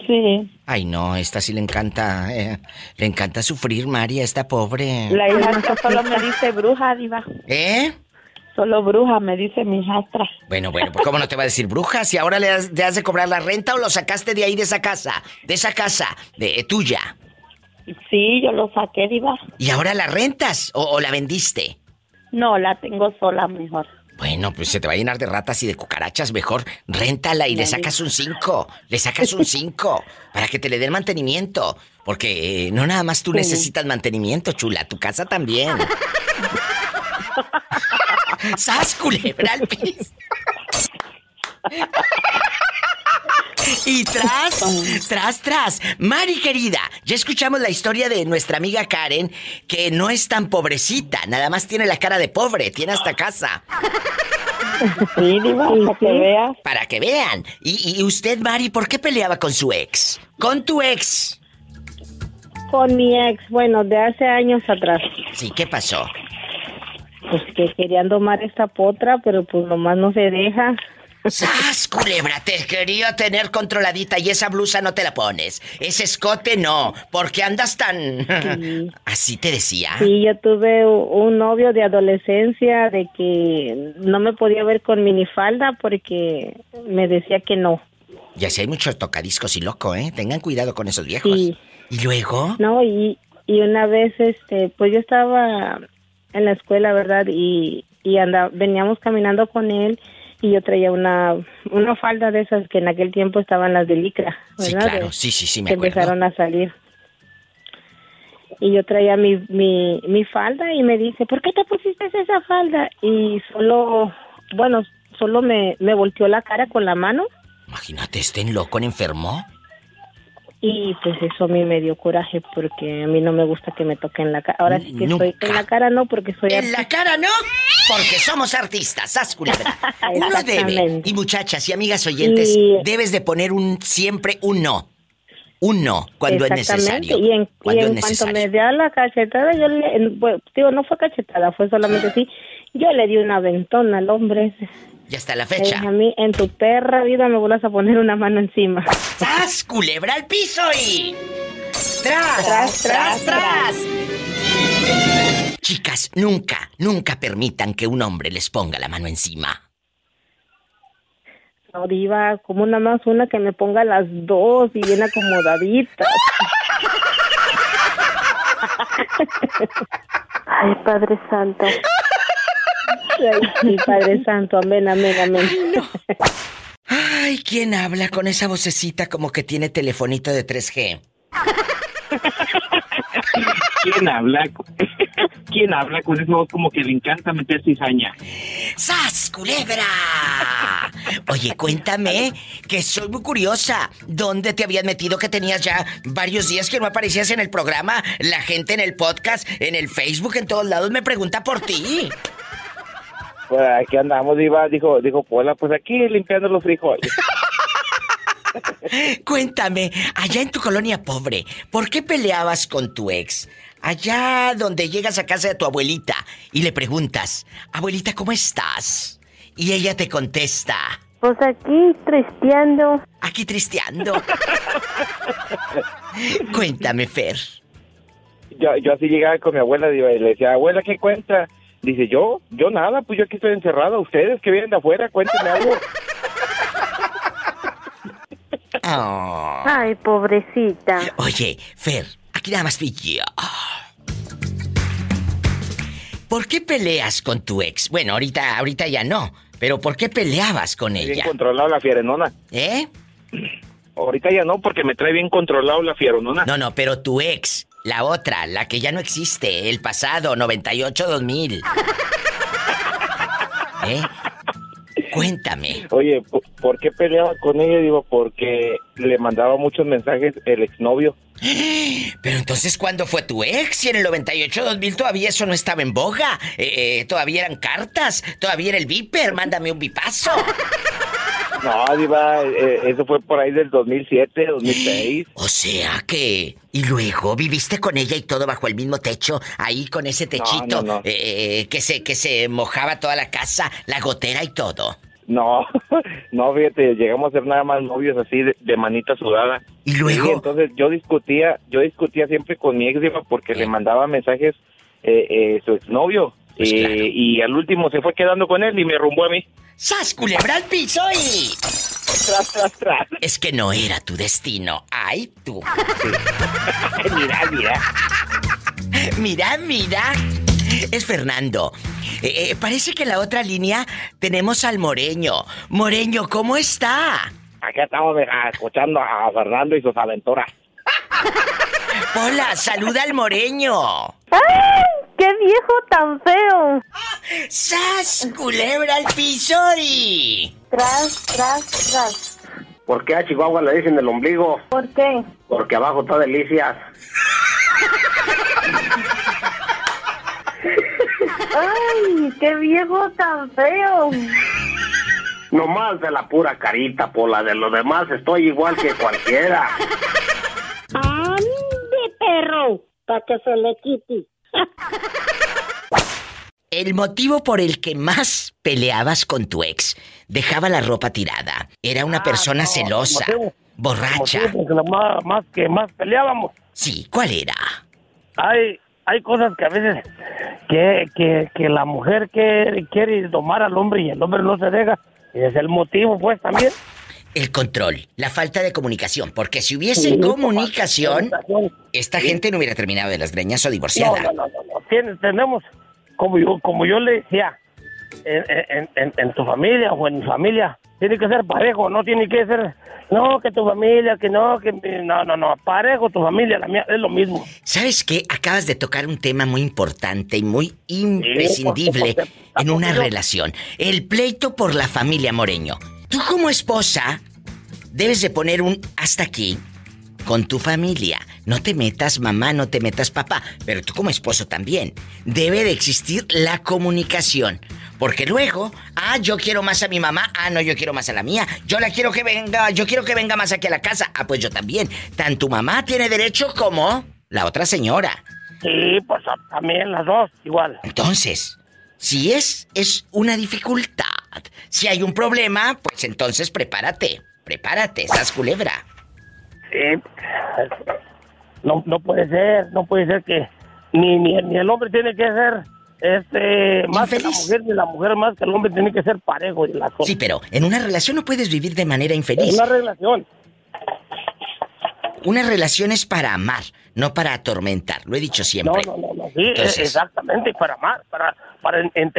Sí. Ay, no, esta sí le encanta. eh, le encanta sufrir, María, esta pobre. La hijastra solo me dice bruja, diva. ¿Eh? Solo bruja me dice mi hijastra. Bueno, bueno, pues ¿cómo no te va a decir bruja? Si ahora le has, le has de cobrar la renta o lo sacaste de ahí de esa casa, de esa casa, de eh, tuya. Sí, yo lo saqué, Diva. ¿Y ahora la rentas o, o la vendiste? No, la tengo sola mejor. Bueno, pues se te va a llenar de ratas y de cucarachas. Mejor réntala y le sacas un 5. Le sacas un 5 para que te le den mantenimiento. Porque eh, no nada más tú necesitas mantenimiento, chula. Tu casa también. ¡Sas, culebra al piso! Y tras, tras, tras. Mari querida, ya escuchamos la historia de nuestra amiga Karen, que no es tan pobrecita, nada más tiene la cara de pobre, tiene hasta casa. Sí, Diva, para que veas. Para que vean. Y, y usted, Mari, ¿por qué peleaba con su ex? Con tu ex. Con mi ex, bueno, de hace años atrás. Sí, ¿qué pasó? Pues que querían domar esta potra, pero pues nomás no se deja. ¡Sas, culebra! Te quería tener controladita y esa blusa no te la pones. Ese escote no. ¿Por qué andas tan...? Así te decía. Sí, yo tuve un novio de adolescencia de que no me podía ver con minifalda porque me decía que no. Ya sé, hay muchos tocadiscos y loco, ¿eh? Tengan cuidado con esos viejos. Sí. ¿Y luego? No, y, y una vez, este, pues yo estaba en la escuela, ¿verdad? Y, y anda, veníamos caminando con él y yo traía una, una falda de esas que en aquel tiempo estaban las de licra, ¿verdad? Sí, claro. De- Sí, sí, sí, me que acuerdo. empezaron a salir. Y yo traía mi, mi, mi falda y me dice, ¿por qué te pusiste esa falda? Y solo, bueno, solo me, me volteó la cara con la mano Imagínate, estén loco, enfermo. Y pues eso a mí me dio coraje porque a mí no me gusta que me toquen la cara. Ahora sí que Nunca. soy en la cara no porque soy En la cara no, porque somos artistas, sas culebra. Uno debe, y muchachas y amigas oyentes, Y- debes de poner un siempre un no. Un no cuando es necesario. Y en, y en cuanto me dio la cachetada, yo le, en- bueno, digo, no fue cachetada, fue solamente así, yo le di una ventona al hombre. Y hasta la fecha. a mí, en tu perra vida me vuelvas a poner una mano encima. ¡Sas, culebra al piso y... ¡Tras, tras, tras, tras! Chicas, nunca, nunca permitan que un hombre les ponga la mano encima. No, diva, como nada más una que me ponga las dos y bien acomodaditas. Ay, Padre Santo. Ay, Padre Santo, amén, amén, amén. Ay, ¿quién habla con esa vocecita como que tiene telefonito de 3G? ¿Quién habla? ¿Quién habla con eso? Como que le encanta meter cizaña. ¡Sas, culebra! Oye, cuéntame, que soy muy curiosa. ¿Dónde te habías metido que tenías ya varios días que no aparecías en el programa? La gente en el podcast, en el Facebook, en todos lados me pregunta por ti. Pues aquí andamos, Diva, dijo, dijo Pola, pues aquí limpiando los frijoles. Cuéntame, allá en tu colonia pobre, ¿por qué peleabas con tu ex? Allá donde llegas a casa de tu abuelita y le preguntas, abuelita, ¿cómo estás? Y ella te contesta, Pues aquí tristeando. aquí tristeando. Cuéntame, Fer. Yo, yo así llegaba con mi abuela Diva, y le decía, abuela, ¿qué cuenta? Dice, yo, yo nada, pues yo aquí estoy encerrado. Ustedes que vienen de afuera, cuéntenme algo. Oh. Ay, pobrecita. Oye, Fer, aquí nada más fui yo. ¿Por qué peleas con tu ex? Bueno, ahorita, ahorita ya no, pero ¿por qué peleabas con Bien ella? controlado la fierenona. ¿Eh? Ahorita ya no, porque me trae bien controlado la fierenona. No, no, pero tu ex, la otra, la que ya no existe, el pasado, 98-2000. ¿Eh? Cuéntame. Oye, ¿por, qué peleaba con ella? Digo, porque le mandaba muchos mensajes el exnovio. Pero entonces, ¿cuándo fue tu ex? Si en el 98-2000 todavía eso no estaba en boga. Eh, eh, todavía eran cartas, todavía era el viper, mándame un bipazo. No, Diva, eh, eso fue por ahí del 2007, 2006. O sea que... Y luego viviste con ella y todo bajo el mismo techo, ahí con ese techito no, no. eh, que se que se mojaba toda la casa, la gotera y todo. No, no, fíjate, llegamos a ser nada más novios así de, de manita sudada. Y luego... Sí, entonces yo discutía, yo discutía siempre con mi ex, Diva, porque le mandaba mensajes eh, eh, su exnovio. Pues y, y al último se fue quedando con él y me rumbó a mí. ¡Sas, culebra al piso y... Tras, tras, tras. Es que no era tu destino. Ay, tú. mira, mira. Mira, mira. Es Fernando. Eh, eh, parece que en la otra línea tenemos al Moreño. Moreño, ¿cómo está? Aquí estamos escuchando a Fernando y sus aventuras. Hola, saluda al Moreño. ¡Qué viejo tan feo! ¡Sas! Culebra al piso y. Tras, tras, tras. ¿Por qué a Chihuahua le dicen el ombligo? ¿Por qué? Porque abajo está delicias. ¡Ay! ¡Qué viejo tan feo! Nomás de la pura carita, por la de los demás estoy igual que cualquiera. ¡Ande, perro! Para que se le quite. El motivo por el que más peleabas con tu ex, dejaba la ropa tirada, era una persona celosa, motivo- borracha. Motivo más, más que más peleábamos. Sí, ¿cuál era? Hay, hay cosas que a veces que, que, que la mujer quiere, quiere domar al hombre y el hombre no se deja. Y es el motivo, pues, también. El control, la falta de comunicación, porque si hubiese Sí, comunicación, esta gente no hubiera terminado de las greñas o divorciada. no, no, no, no. Tenemos, como yo, como yo le decía, en, en, en, en tu familia o en mi familia, tiene que ser parejo, no tiene que ser, no, que tu familia, que no, que mi- no, no, no, parejo, tu familia, la mía, es lo mismo. ¿Sabes qué? Acabas de tocar un tema muy importante y muy imprescindible porque- en una relación. El pleito por la familia Moreño. Tú como esposa debes de poner un hasta aquí con tu familia. No te metas mamá, no te metas papá, pero tú como esposo también. Debe de existir la comunicación. Porque luego, ah, yo quiero más a mi mamá, ah, no, yo quiero más a la mía. Yo la quiero que venga, yo quiero que venga más aquí a la casa. Ah, pues yo también. Tanto mamá tiene derecho como la otra señora. Sí, pues también las dos, igual. Entonces, si es, es una dificultad. Si hay un problema, pues entonces prepárate. Prepárate, esas culebra. Sí, no, no puede ser, no puede ser que ni, ni, ni el hombre tiene que ser este más que la Infeliz. mujer, ni la mujer más que el hombre tiene que ser parejo y las cosas. Sí, pero en una relación no puedes vivir de manera infeliz. una relación. Una relación es para amar, no para atormentar. Lo he dicho No, siempre. no, no, no, sí, Entonces- eh, exactamente, para amar, para, para en-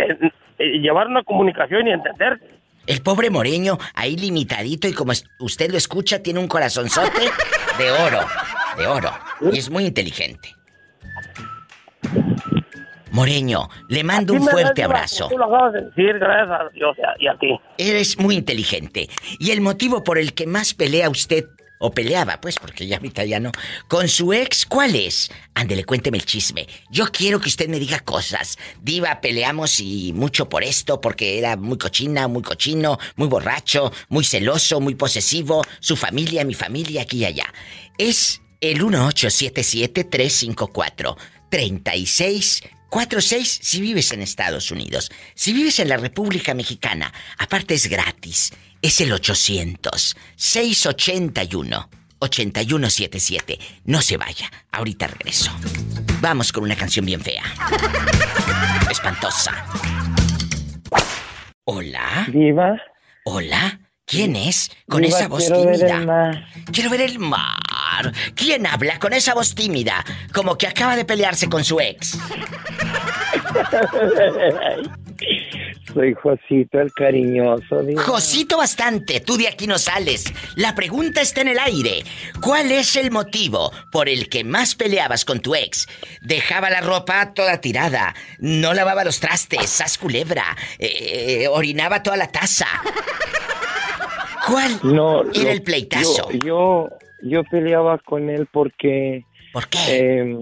eh, llevar una comunicación y entender. El pobre Moreño, ahí limitadito y como usted lo escucha, tiene un corazonzote de oro. De oro. Y es muy inteligente. Moreño, le mando un fuerte abrazo. Tú lo acabas de decir, gracias a Dios y a ti. Eres muy inteligente. Y el motivo por el que más pelea usted, o peleaba, pues, porque ya ahorita ya no, con su ex, ¿cuál es? Ándele, cuénteme el chisme. Yo quiero que usted me diga cosas. Diva, peleamos y mucho por esto, porque era muy cochina, muy cochino, muy borracho, muy celoso, muy posesivo. Su familia, mi familia, aquí y allá. Es el 1877-354-3646 si vives en Estados Unidos. Si vives en la República Mexicana, aparte es gratis. Es el 800-681-8177. No se vaya, ahorita regreso. Vamos con una canción bien fea. Espantosa. Hola. Viva. Hola. ¿Quién es? Con Diva, esa voz quiero ver tímida. el mar. Quiero ver el mar. ¿Quién habla con esa voz tímida? Como que acaba de pelearse con su ex. Soy Josito el cariñoso. Josito bastante, tú de aquí no sales. La pregunta está en el aire. ¿Cuál es el motivo por el que más peleabas con tu ex? Dejaba la ropa toda tirada, no lavaba los trastes, sas culebra, eh, eh, orinaba toda la taza. ¿Cuál No, era lo- el pleitazo? Yo, yo, yo peleaba con él porque ¿Por qué? eh,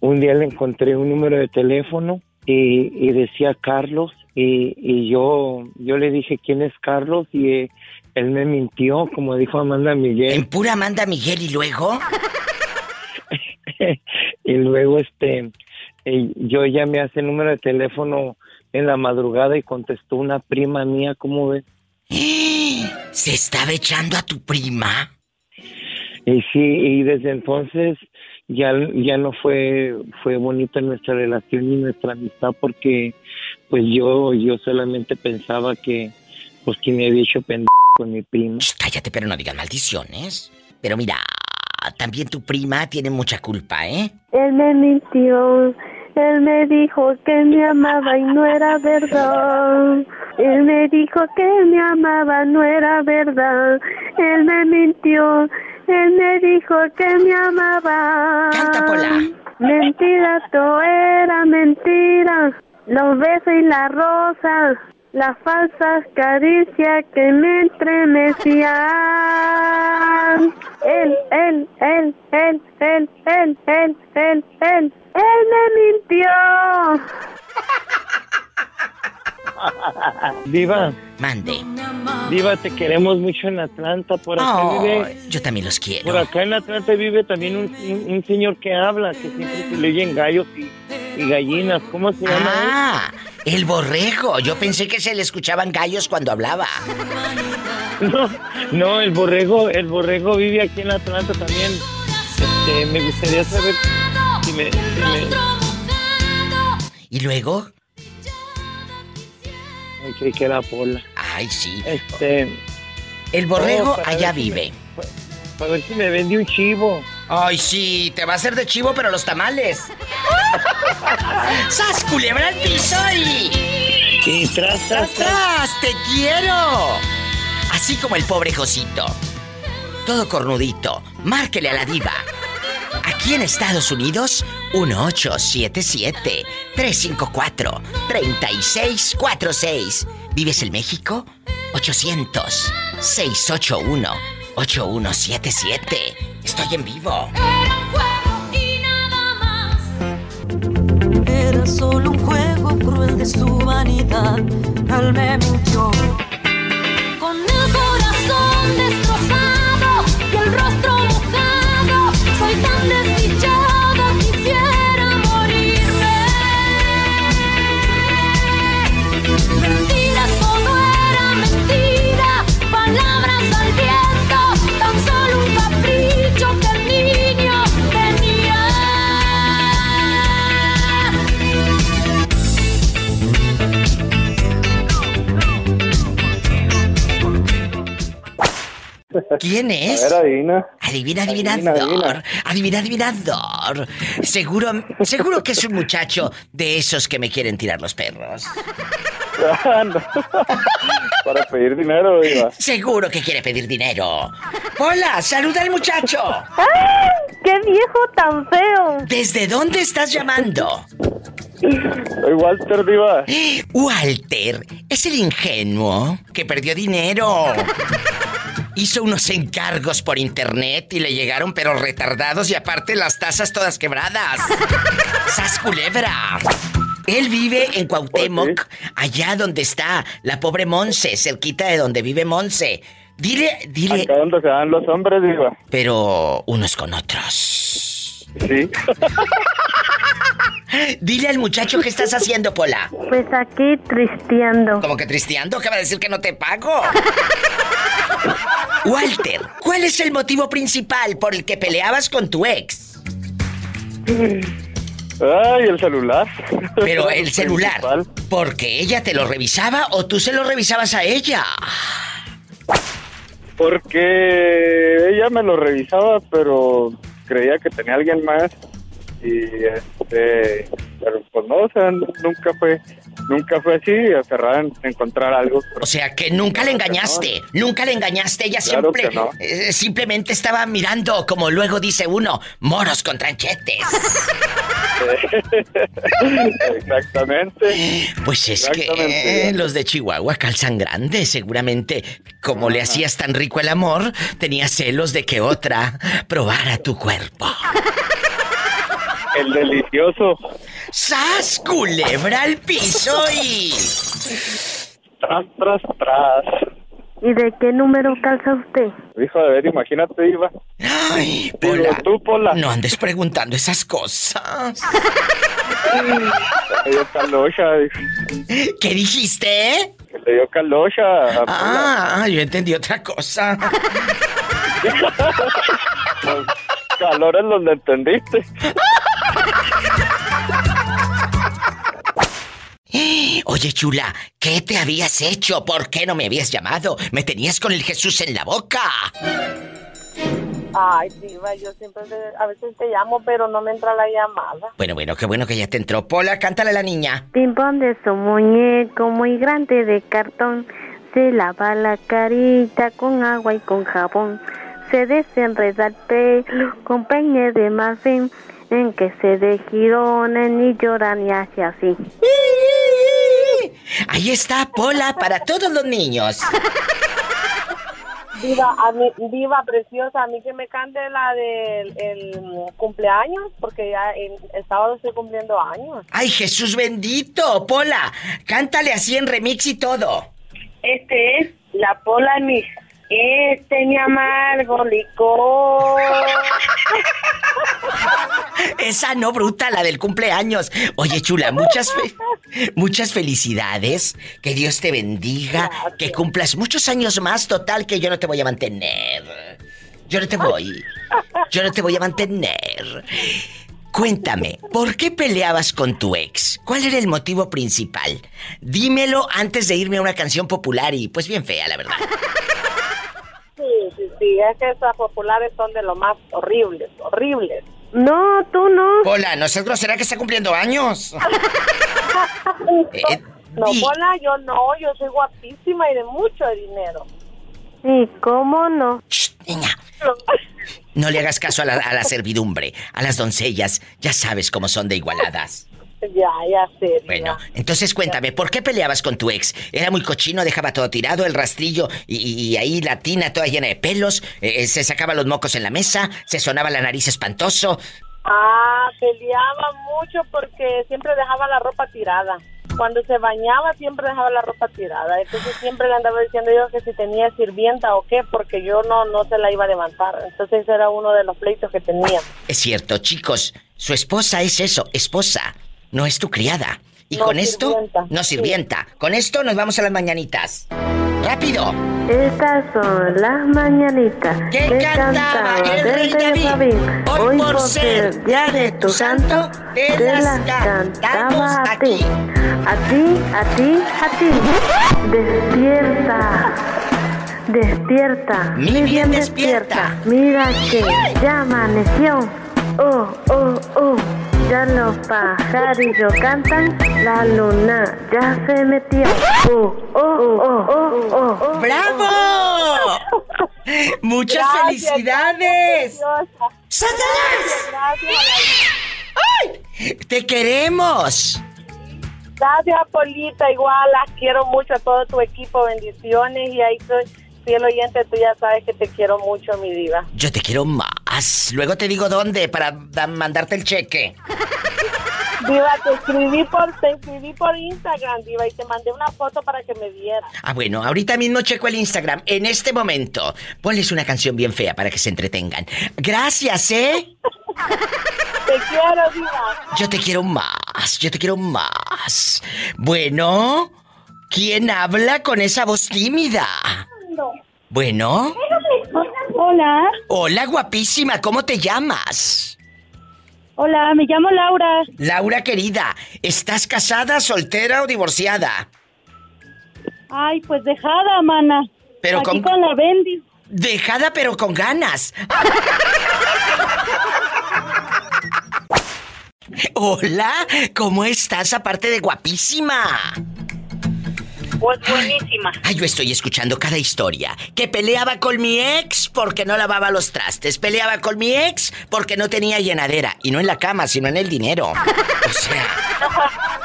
un día le encontré un número de teléfono y, y decía Carlos y, y yo, yo le dije quién es Carlos y eh, él me mintió, como dijo Amanda ¿En Miguel. pura Amanda Miguel y luego? y luego este, eh, yo llamé a ese número de teléfono en la madrugada y contestó una prima mía, ¿cómo ves? ¿Se estaba echando a tu prima? Y sí, y desde entonces ya, ya no fue, fue bonita nuestra relación y nuestra amistad porque pues yo, yo solamente pensaba que pues que me había hecho pendejo con mi prima. Shh, cállate, pero no digas maldiciones. Pero mira, también tu prima tiene mucha culpa, ¿eh? Él me mintió. Él me dijo que me amaba y no era verdad. Él me dijo que me amaba, no era verdad. Él me mintió. Él me dijo que me amaba. Canta, Pola. Mentira, todo era mentira. Los besos y la rosa. Las falsas caricias que me estremecían. Él, él, él, él, él, él, él, él, él. Él me mintió. Diva, Mande. Diva, te queremos mucho en Atlanta. Por acá vive, yo también los quiero. por acá en Atlanta vive también un, un- un señor que habla, que siempre se le oyen gallos y, y gallinas. ¿Cómo se llama? Ah, el borrego. Yo pensé que se le escuchaban gallos cuando hablaba. No, no, el borrego, el borrego vive aquí en Atlanta también. Este, me gustaría saber si me, si me- ¿Y luego? Que era Pola. Ay, sí. Este. El borrego allá vive. me- para ver si me vende un chivo. Ay, sí, te va a hacer de chivo, pero los tamales. ¡Sas, culebra al piso y... Y tras, ¡Tras, tras! ¡Te quiero! Así como el pobre Josito. Todo cornudito. Márquele a la diva. Aquí en Estados Unidos, 1877-354-3646. ¿Vives en México? 800-681-8177. Estoy en vivo. Era solo un juego cruel de su vanidad. Él me mintió. Con el corazón destrozado y el rostro ¿Quién es? A ver, adivina. Adivina, Adivina, adivinador. Adivina, adivinador. Seguro, seguro que es un muchacho de esos que me quieren tirar los perros. Ah, no. Para pedir dinero, Diva. Seguro que quiere pedir dinero. Hola, saluda al muchacho. ¡Ay! ¡Qué viejo tan feo! ¿Desde dónde estás llamando? Soy Walter, Diva. Walter es el ingenuo que perdió dinero. Hizo unos encargos por internet y le llegaron pero retardados y aparte las tasas todas quebradas. ¡Sas culebra! Él vive en Cuauhtémoc, allá donde está la pobre Monse, cerquita de donde vive Monse. Dile, dile, Acá donde se dan los hombres, Diva. pero unos con otros. Sí. Dile al muchacho qué estás haciendo, Pola. Pues aquí tristeando. Como que tristeando, ¿qué va a decir que no te pago? Walter, ¿cuál es el motivo principal por el que peleabas con tu ex? Ay, el celular. Pero el celular, Principal. ¿porque ella te lo revisaba o tú se lo revisabas a ella? Porque ella me lo revisaba, pero creía que tenía alguien más. Y este. Pero pues no, o sea, nunca fue. Nunca fue así, aferrada en encontrar algo. O sea, que nunca le engañaste, nunca le engañaste, ella Claro siempre no. eh, simplemente estaba mirando, como luego dice uno, moros con tranchetes. Exactamente. Pues es que eh, los de Chihuahua calzan grande, seguramente. Como le hacías tan rico el amor, tenía celos de que otra probara tu cuerpo. El delicioso. ¡Sas, culebra al piso y... Tras, tras, tras. ¿Y de qué número calza usted? Hijo de ver, imagínate, Iba. Ay, Digo, Pola, tú, Pola. no andes preguntando esas cosas. Le dio calocha. ¿Qué dijiste? Le dio calocha. Ah, yo entendí otra cosa. Los calores los entendiste. Oye, chula, ¿qué te habías hecho? ¿Por qué no me habías llamado? Me tenías con el Jesús en la boca. Ay, diva, yo siempre a veces te llamo, pero no me entra la llamada. Bueno, bueno, qué bueno que ya te entró. Pola, cántale a la niña. Pimpón de su muñeco muy grande de cartón. Se lava la carita con agua y con jabón. Se desenreda el pelo con peine de marfil. En que se de girones ni llora ni hace así. Ahí está, Pola, para todos los niños. Diva, a mí, diva preciosa, a mí que me cante la del el cumpleaños, porque ya el, el sábado estoy cumpliendo años. Ay, Jesús bendito, Pola, cántale así en remix y todo. Este es la Pola Mix. Este mi amargo licor. Esa no bruta, la del cumpleaños. Oye, chula, muchas fe- muchas felicidades. Que Dios te bendiga, que cumplas muchos años más, total que yo no te voy a mantener. Yo no te voy. Yo no te voy a mantener. Cuéntame, ¿por qué peleabas con tu ex? ¿Cuál era el motivo principal? Dímelo antes de irme a una canción popular y pues bien fea, la verdad. Sí, es que esas populares son de lo más horribles, horribles. No, tú no. Hola, no seas grosera que está cumpliendo años. Eh, No, di- Pola, yo no, yo soy guapísima y de mucho dinero. ¿Y cómo no? niña. No le hagas caso a la, a la servidumbre, a las doncellas. Ya sabes cómo son de igualadas. Ya, ya sé. Bueno, entonces cuéntame, ¿por qué peleabas con tu ex? ¿Era muy cochino, dejaba todo tirado, el rastrillo y, y- y ahí la tina toda llena de pelos? eh, eh, ¿Se sacaba los mocos en la mesa? ¿Se sonaba la nariz espantoso? Ah, peleaba mucho porque siempre dejaba la ropa tirada. Cuando se bañaba siempre dejaba la ropa tirada. Entonces siempre le andaba diciendo yo que si tenía sirvienta o qué, porque yo no, no se la iba a levantar. Entonces era uno de los pleitos que tenía. Es cierto, chicos, su esposa es eso, esposa, no es tu criada. Y No, con esto, sirvienta. no sirvienta. Con esto nos vamos a las mañanitas. ¡Rápido! Estas son las mañanitas que cantaba el rey David. Hoy por ser día de tu santo, te las cantaba a ti. A ti, a ti, a ti. Despierta. Despierta. Mi bien despierta. Mira que ya amaneció. Oh, oh, oh. Ya los pajarillos cantan. La luna ya se metió. Oh, oh, oh, oh, oh, oh. ¡Bravo! ¡Muchas Gracias, felicidades! ¡Satanás! Gracias, ¡Te queremos! Gracias, Polita. Igual las quiero mucho a todo tu equipo. Bendiciones. Y ahí soy fiel oyente. Tú ya sabes que te quiero mucho, mi diva. Yo te quiero más. Luego te digo dónde para da- mandarte el cheque. Diva, te escribí por, te escribí por Instagram, Diva, y te mandé una foto para que me vieras. Ah, bueno, ahorita mismo checo el Instagram. En este momento, ponles una canción bien fea para que se entretengan. Gracias, ¿eh? Te quiero, Diva. Yo te quiero más, yo te quiero más. Bueno, ¿quién habla con esa voz tímida? Bueno, Hola, hola guapísima, ¿cómo te llamas? hola, me llamo Laura. Laura querida, ¿estás casada, soltera o divorciada? Ay, pues dejada, mana. Pero Aquí con- con la Bendy. Dejada pero con ganas. Hola, ¿cómo estás aparte de guapísima? Pues buenísima. Ay, yo estoy escuchando cada historia. Que peleaba con mi ex porque no lavaba los trastes. Peleaba con mi ex porque no tenía llenadera. Y no en la cama, sino en el dinero. O sea,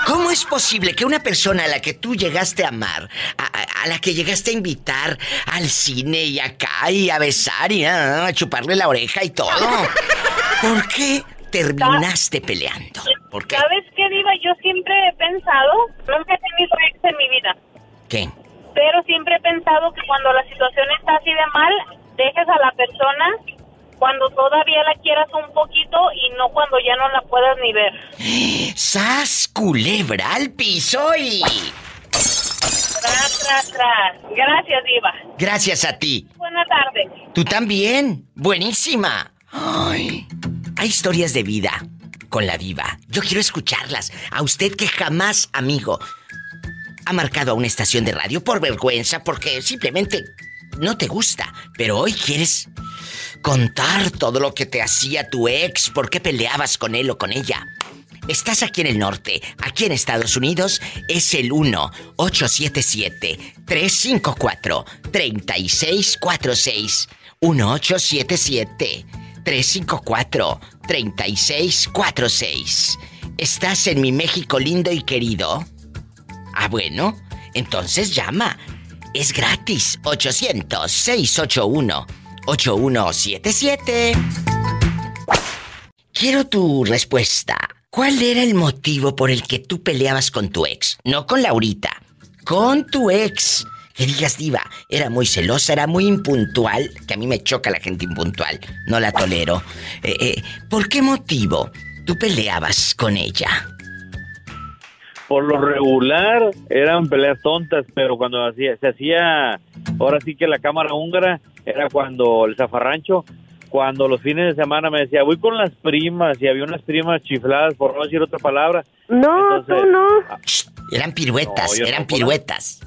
¿cómo es posible que una persona a la que tú llegaste a amar, a, a- a la que llegaste a invitar al cine y acá y a besar y ah, a chuparle la oreja y todo, ¿por qué terminaste peleando? ¿Por qué? ¿Sabes qué, Diva? Yo siempre he pensado, nunca he tenido ex en mi vida, ¿Qué? pero siempre he pensado que cuando la situación está así de mal, dejes a la persona cuando todavía la quieras un poquito y no cuando ya no la puedas ni ver. ¡Sas, culebra al piso y... Tras, tras, tras. Gracias, Diva. Gracias a ti. Buena tarde. Tú también. Buenísima. Ay, hay historias de vida con la diva. Yo quiero escucharlas. A usted que jamás, amigo, ha marcado a una estación de radio por vergüenza, porque simplemente no te gusta, pero hoy quieres contar todo lo que te hacía tu ex, por qué peleabas con él o con ella. Estás aquí en el norte, aquí en Estados Unidos es el 1-877-354-3646. 1-877-354-3646. ¿Estás en mi México lindo y querido? Ah, bueno, entonces llama. Es gratis. 800-681-8177. Quiero tu respuesta. ¿Cuál era el motivo por el que tú peleabas con tu ex? No con Laurita, con tu ex. Que digas, diva, era muy celosa, era muy impuntual, que a mí me choca la gente impuntual, no la tolero. Eh, eh, ¿Por qué motivo tú peleabas con ella? Por lo regular eran peleas tontas, pero cuando hacía, se hacía, ahora sí que la cámara húngara, era cuando el zafarrancho, cuando los fines de semana me decía, voy con las primas, y había unas primas chifladas, por no decir otra palabra. No, Entonces, tú no. Eran piruetas, No, eran no, piruetas.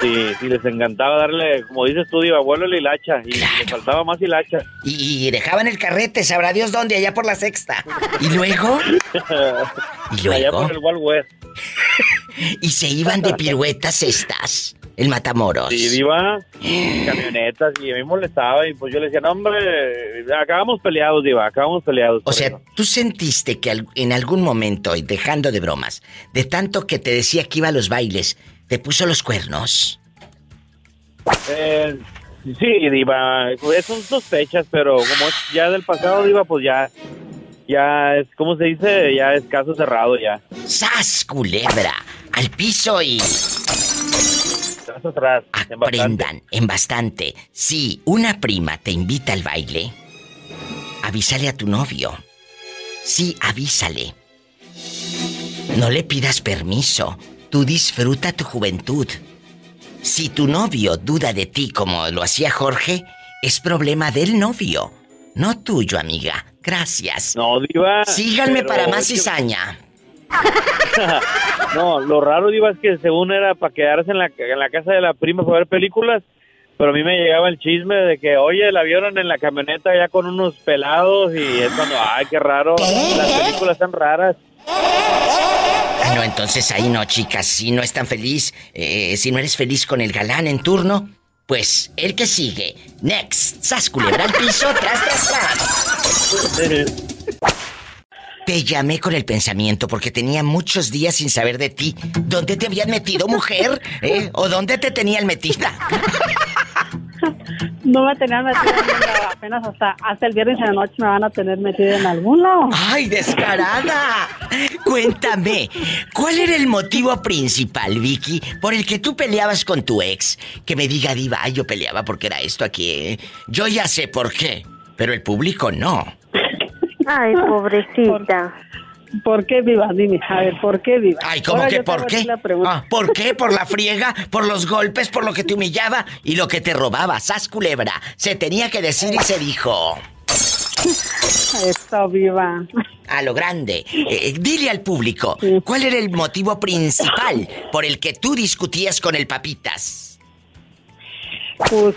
Sí, sí, les encantaba darle, como dices tú, diva, abuelo la hilacha, y le faltaba más hilacha. Y, y dejaban el carrete, sabrá Dios dónde, allá por la sexta. ¿Y luego? ¿Y Allá luego? por el Wild West. Y se iban de piruetas estas, el Matamoros. Sí, diva, camionetas, y a mí molestaba, y pues yo le decía, no, hombre, acabamos peleados, diva, acabamos peleados. O sea, ¿tú sentiste que en algún momento, y dejando de bromas, de tanto que te decía que iba a los bailes, te puso los cuernos? Eh, sí, Diva, son sospechas, pero como es ya del pasado, Diva, pues ya, ya es, ¿cómo se dice? Ya es caso cerrado ya. ¡Sas, culebra! Al piso y... Caso atrás, en bastante. Aprendan en bastante. Si una prima te invita al baile, avísale a tu novio. Sí, avísale. No le pidas permiso. Tú disfruta tu juventud. Si tu novio duda de ti como lo hacía Jorge, es problema del novio, no tuyo, amiga. Gracias. No, Diva. Síganme para más cizaña. no, lo raro, Diva, es que según era para quedarse en la, en la casa de la prima para ver películas, pero a mí me llegaba el chisme de que, oye, la vieron en la camioneta ya con unos pelados y es cuando, ay, qué raro, las películas están raras. Ah, no, entonces ahí no, chicas. Si no es tan feliz, eh, si no eres feliz con el galán en turno, pues el que sigue. Next. Sas al piso, tras, tras, tras. Te llamé con el pensamiento porque tenía muchos días sin saber de ti. ¿Dónde te habían metido, mujer? ¿Eh? ¿O dónde te tenían metida? No me tenían metida apenas hasta, hasta el viernes en la noche me van a tener metida en algún lado. ¡Ay, descarada! Cuéntame, ¿cuál era el motivo principal, Vicky, por el que tú peleabas con tu ex? Que me diga, Diva, ay, yo peleaba porque era esto aquí. ¿eh? Yo ya sé por qué, pero el público no. Ay, pobrecita. ¿Por qué viva? Dime, a ver, ¿por qué viva? Ay, ¿cómo Ahora que por qué? Ah, ¿Por qué? ¿Por la friega? ¿Por los golpes? ¿Por lo que te humillaba? Y lo que te robaba, sas culebra. Se tenía que decir y se dijo. Esto viva. A lo grande. Eh, dile al público, ¿cuál era el motivo principal por el que tú discutías con el papitas? Pues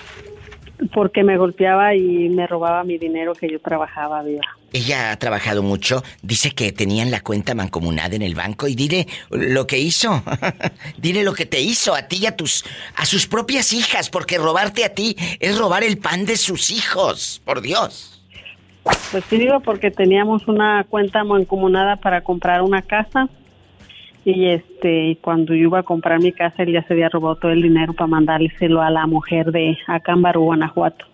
porque me golpeaba y me robaba mi dinero que yo trabajaba, viva. Ella ha trabajado mucho, dice que tenían la cuenta mancomunada en el banco y dile lo que hizo. dile lo que te hizo a ti y a tus a sus propias hijas, porque robarte a ti es robar el pan de sus hijos, por Dios. Pues sí, digo, porque teníamos una cuenta mancomunada para comprar una casa. Y este, y cuando yo iba a comprar mi casa, él ya se había robado todo el dinero para mandárselo a la mujer de Acámbaro, Guanajuato.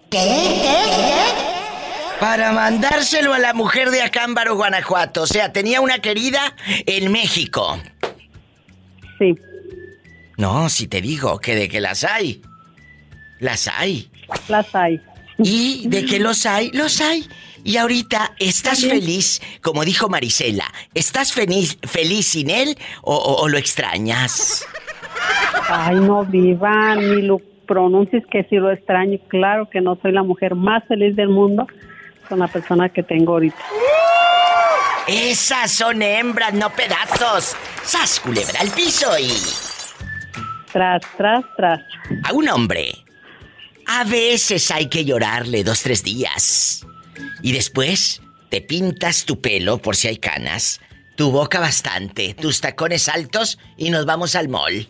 Para mandárselo a la mujer de Acámbaro, Guanajuato. O sea, tenía una querida en México. Sí. No, si te digo que de que las hay. Las hay. Las hay. Y de que los hay, los hay. Y ahorita, ¿estás feliz? Como dijo Marisela, ¿estás feliz, feliz sin él o, o- o lo extrañas? Ay, no viva, ni lo pronuncies que si lo extraño. Claro que no soy la mujer más feliz del mundo con la persona que tengo ahorita. Esas son hembras, no pedazos. ¡Sas, culebra al piso y... Tras, tras, tras. A un hombre. A veces hay que llorarle dos, tres días. Y después te pintas tu pelo por si hay canas, tu boca bastante, tus tacones altos y nos vamos al mall.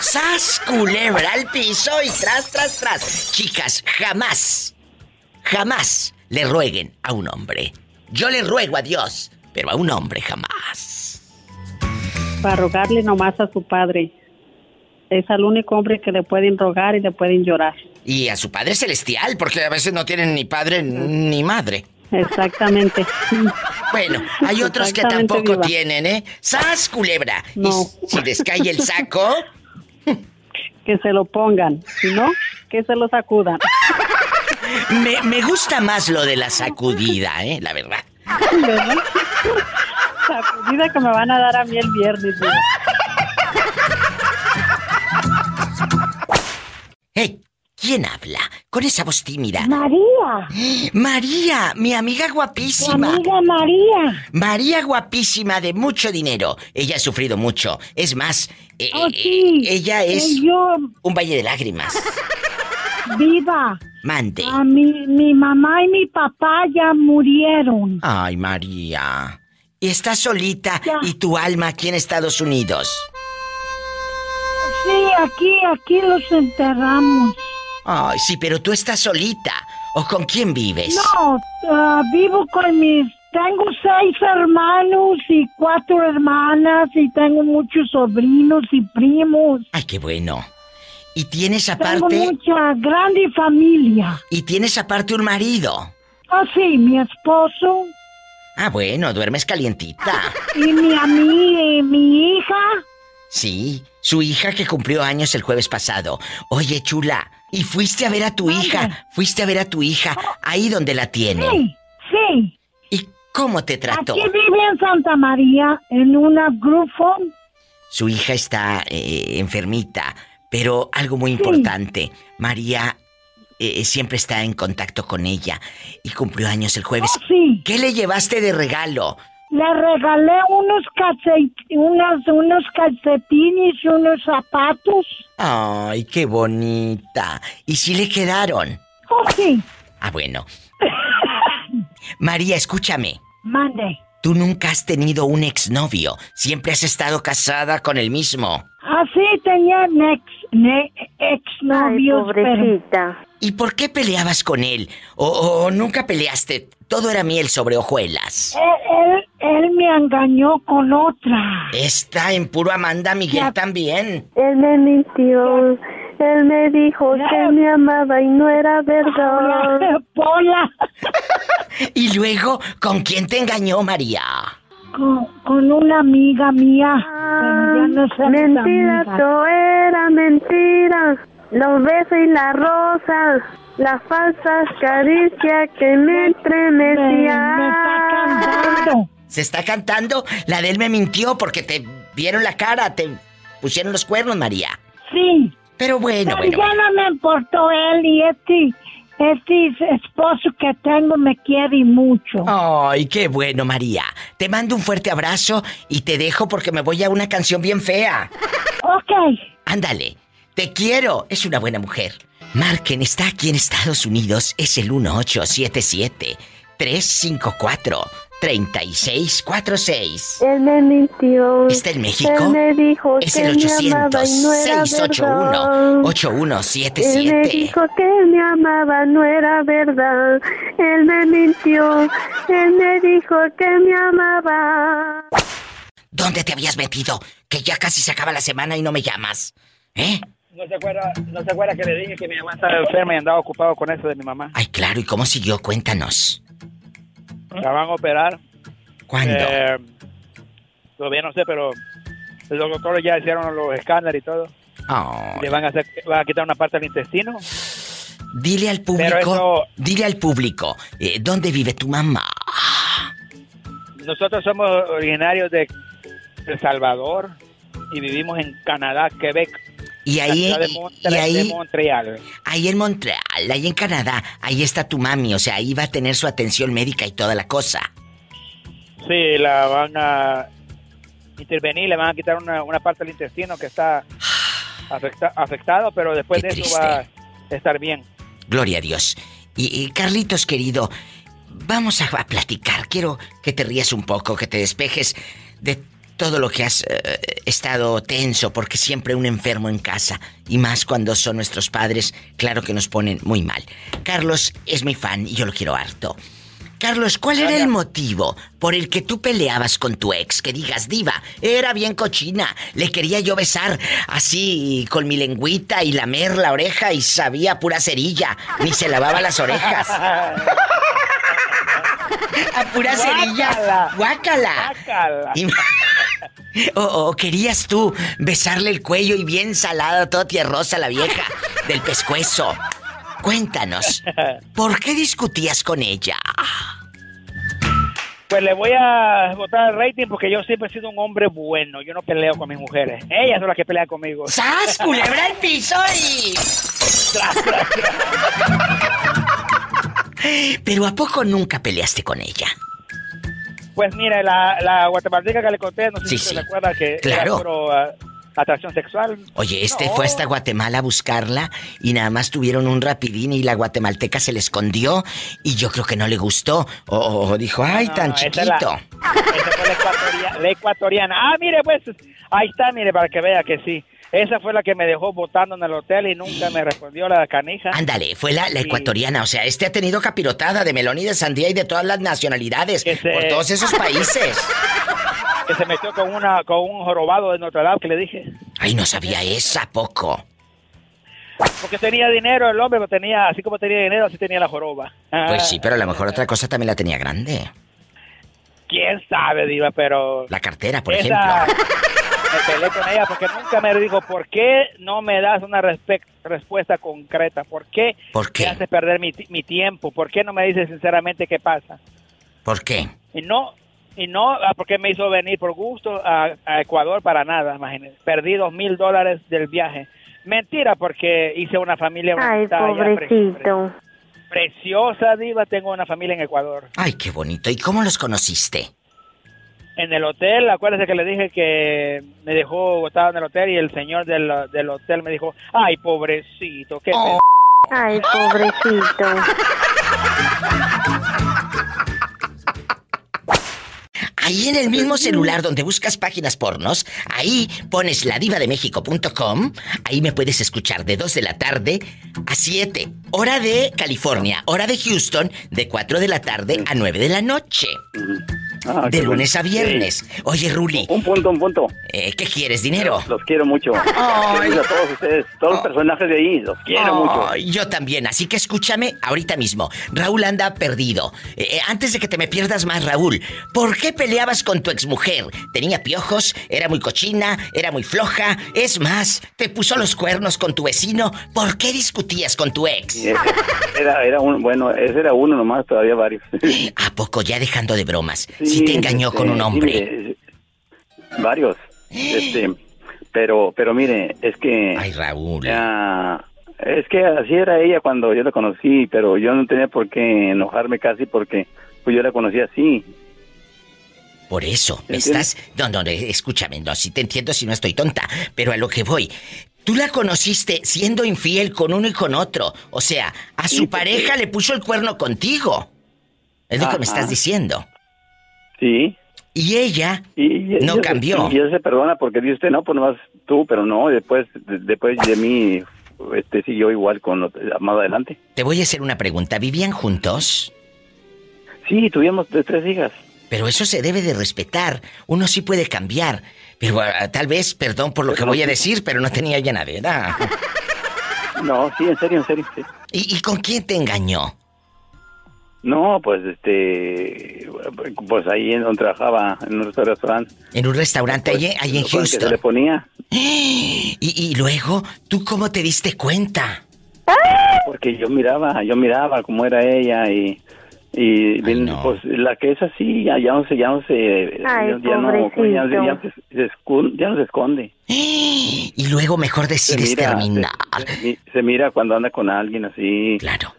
¡Sas, culebra al piso y tras, tras, tras! Chicas, jamás, jamás le rueguen a un hombre. Yo le ruego a Dios, pero a un hombre jamás. Para rogarle nomás a su padre. Es el único hombre que le pueden rogar y le pueden llorar. Y a su Padre Celestial, porque a veces no tienen ni padre ni madre. Exactamente. Bueno, hay otros que tampoco tienen, ¿eh? ¡Sas, culebra! Y si les cae el saco, Que se lo pongan. Si no, que se lo sacudan. me, me gusta más lo de la sacudida, ¿eh? La verdad. ¿Verdad? Sacudida que me van a dar a mí el viernes. Diva. ¿Quién habla? Con esa voz tímida. María. María, mi amiga guapísima. Tu amiga María. María guapísima de mucho dinero. Ella ha sufrido mucho. Es más, eh, Oh, eh, sí. ella es Eh, Yo, un valle de lágrimas. viva. Mande. A mi, mi mamá y mi papá ya murieron. Ay, María. Y estás solita y tu alma aquí en Estados Unidos. Sí, aquí, aquí los enterramos. Ay, sí, pero tú estás solita. ¿O con quién vives? No, ah, vivo con mis... Tengo seis hermanos y cuatro hermanas y tengo muchos sobrinos y primos. Ay, qué bueno. Y tienes Tengo aparte. mucha grande familia. Y tienes aparte un marido. Ah, sí, mi esposo Ah, bueno, duermes calientita. y mi, a mí, mi hija. Sí, su hija que cumplió años el jueves pasado. Oye, chula, ¿y fuiste a ver a tu hija? ¿Fuiste a ver a tu hija ahí donde la tienen? Sí, sí. ¿Y cómo te trató? Aquí vive en Santa María, en una grupo. Su hija está eh, enfermita, pero algo muy importante. María eh, siempre está en contacto con ella y cumplió años el jueves. Oh, sí. ¿Qué le llevaste de regalo? Le regalé unos, calce- unas, unos calcetines y unos zapatos. Ay, qué bonita. ¿Y si le quedaron? Oh, sí. Ah, bueno. María, escúchame. Mande. Tú nunca has tenido un exnovio. Siempre has estado casada con el mismo. Así tenía ex, ne- exnovios, Ay, pero pobrecita. ¿Y por qué peleabas con él? ¿O, o nunca peleaste? Todo era miel sobre hojuelas. él, él, él me engañó con otra. Está en puro Amanda Miguel también. Él me mintió. Él me dijo que me amaba y no era verdad. Pola. Y luego, ¿con quién te engañó, María? Con, con una amiga mía. somos Mentira, todo era mentira. Los besos y la rosa. Las falsas caricias que me estremecían. Se está cantando. La de él me mintió porque te vieron la cara, te pusieron los cuernos, María. Sí. Pero bueno, Pero bueno. ya no me importó él y este, este esposo que tengo me quiere mucho. Ay, qué bueno, María. Te mando un fuerte abrazo y te dejo porque me voy a una canción bien fea. Ok. Ándale. Te quiero. Es una buena mujer. Marquen, está aquí en Estados Unidos. Es el 1877 354 3646. Él me mintió. ¿Está en México? Él me dijo Es que el me amaba y no era 800 verdad. 681 Él me 8177. dijo que me amaba, no era verdad. Él me mintió. Él me dijo que me amaba. ¿Dónde te habías metido? Que ya casi se acaba la semana y no me llamas. ¿Eh? ¿No se acuerda, no se acuerda que le dije que mi mamá estaba enferma y andaba ocupado con eso de mi mamá? Ay, claro, ¿y cómo siguió? Cuéntanos. La van a operar. ¿Cuándo? Eh, todavía no sé, pero los doctores ya hicieron los escáneres y todo. Ay. Le van a, hacer, van a quitar una parte del intestino. Dile al público, eso- dile al público, eh, ¿dónde vive tu mamá? Nosotros somos originarios de El Salvador y vivimos en Canadá, Quebec. Y ahí, y ahí- de Montreal. Ahí en Montreal, ahí en Canadá, ahí está tu mami, o sea, ahí va a tener su atención médica y toda la cosa. Sí, la van a intervenir, le van a quitar una, una parte del intestino que está afecta- afectado, pero después Qué de eso va a estar bien. Gloria a Dios. Y, y, Carlitos, querido, vamos a, a platicar. Quiero que te rías un poco, que te despejes de todo lo que has eh, estado tenso, porque siempre un enfermo en casa, y más cuando son nuestros padres, claro que nos ponen muy mal. Carlos es mi fan y yo lo quiero harto. Carlos, ¿cuál era el motivo por el que tú peleabas con tu ex? Que digas, diva, era bien cochina. Le quería yo besar así con mi lengüita y lamer la oreja y sabía pura cerilla. Ni se lavaba las orejas. A pura cerilla. Guácala. Y- O, o querías tú besarle el cuello y bien salado, todo tierrosa la vieja del pescuezo. Cuéntanos, ¿por qué discutías con ella? Pues le voy a votar el rating porque yo siempre he sido un hombre bueno. Yo no peleo con mis mujeres. Ellas son las que pelean conmigo. ¡Sas, culebra al piso y... Pero ¿a poco nunca peleaste con ella? Pues mira, la, la guatemalteca que le conté, no sé Sí, si sí. se recuerda que Claro. era puro, ah, atracción sexual. Oye, este No. fue hasta Guatemala a buscarla y nada más tuvieron un rapidín y la guatemalteca se le escondió y yo creo que no le gustó. O, o dijo, ay, No, tan chiquito. la- Esa fue la ecuatoria- la ecuatoriana. Ah, mire, pues, ahí está, mire, para que vea que sí. Esa fue la que me dejó votando en el hotel y nunca me respondió la canija. Ándale, fue la, la ecuatoriana. O sea, este ha tenido capirotada de melón y de sandía y de todas las nacionalidades. Se- Por todos esos países. Que se metió con una con un jorobado de Notre Dame que le dije. Ay, no sabía esa poco. Porque tenía dinero el hombre, pero tenía, así como tenía dinero, así tenía la joroba. Ah, Pues sí, pero a lo mejor otra cosa también la tenía grande. Quién sabe, Diva, pero. La cartera, por esa- ejemplo. Me peleé con ella porque nunca me dijo, ¿por qué no me das una respuesta concreta? ¿Por qué, ¿Por qué? me haces perder mi, mi tiempo? ¿Por qué no me dices sinceramente qué pasa? ¿Por qué? Y no, y no, ah, porque me hizo venir por gusto a, a Ecuador para nada, imagínense. Perdí dos mil dólares del viaje. Mentira, porque hice una familia Ay, allá, pobrecito. preciosa, diva. Tengo una familia en Ecuador. Ay, qué bonito. ¿Y cómo los conociste? En el hotel, acuérdese que le dije que me dejó botado en el hotel y el señor del, del hotel me dijo, ay, pobrecito, qué Oh. Ay, pobrecito. Ahí en el mismo celular donde buscas páginas pornos, ahí pones ladivademéxico.com, ahí me puedes escuchar de 2 de la tarde a 7, hora de California, hora de Houston, de 4 de la tarde a 9 de la noche. Ah, de lunes a viernes. Oye, Ruli. Un punto, un punto. Eh, ¿Qué quieres, dinero? Los quiero mucho. Ay. A todos ustedes, todos los personajes de ahí, los quiero mucho. Yo también, así que escúchame ahorita mismo. Raúl anda perdido. Eh, eh, antes de que te me pierdas más, Raúl, ¿por qué peleabas con tu exmujer? Tenía piojos, era muy cochina, era muy floja. Es más, te puso los cuernos con tu vecino. ¿Por qué discutías con tu ex? Era, era un, bueno, ese era uno nomás, todavía varios. ¿A poco ya dejando de bromas? Si te engañó este, con un sí, hombre. varios. Este, pero, pero mire, es que. Ay, Raúl. es que así era ella cuando yo la conocí, pero yo no tenía por qué enojarme casi porque pues yo la conocí así. Por eso, estás... No, no, no, escúchame, no, si te entiendo si no estoy tonta, pero a lo que voy. Tú la conociste siendo infiel con uno y con otro. O sea, a su Sí, pareja le puso el cuerno contigo. Es lo que me estás diciendo. Sí. Y ella Y, no y- cambió. Y ella se perdona porque dice usted, no, pues nomás tú, pero no, después, de- después de mí, este siguió igual con más adelante. Te voy a hacer una pregunta. ¿Vivían juntos? Sí, tuvimos tres hijas. Pero eso se debe de respetar. Uno sí puede cambiar. Pero ah, tal vez, perdón por lo que voy a decir, pero no tenía llenadera. No, sí, en serio, en serio, sí. ¿Y, y con quién te engañó? No, pues este, pues ahí en donde trabajaba, en un restaurante. En un restaurante allí, allí en Con el que se Houston. le ponía, Y, y luego, ¿tú cómo te diste cuenta? porque yo miraba, yo miraba cómo era ella y, y bien, pues la que es así, ya, ya no se, ya no se, Ay, ya, no, ya, se, se escon- ya no se esconde. Y luego mejor decides mira, terminar. Se, se mira cuando anda con alguien así. Claro.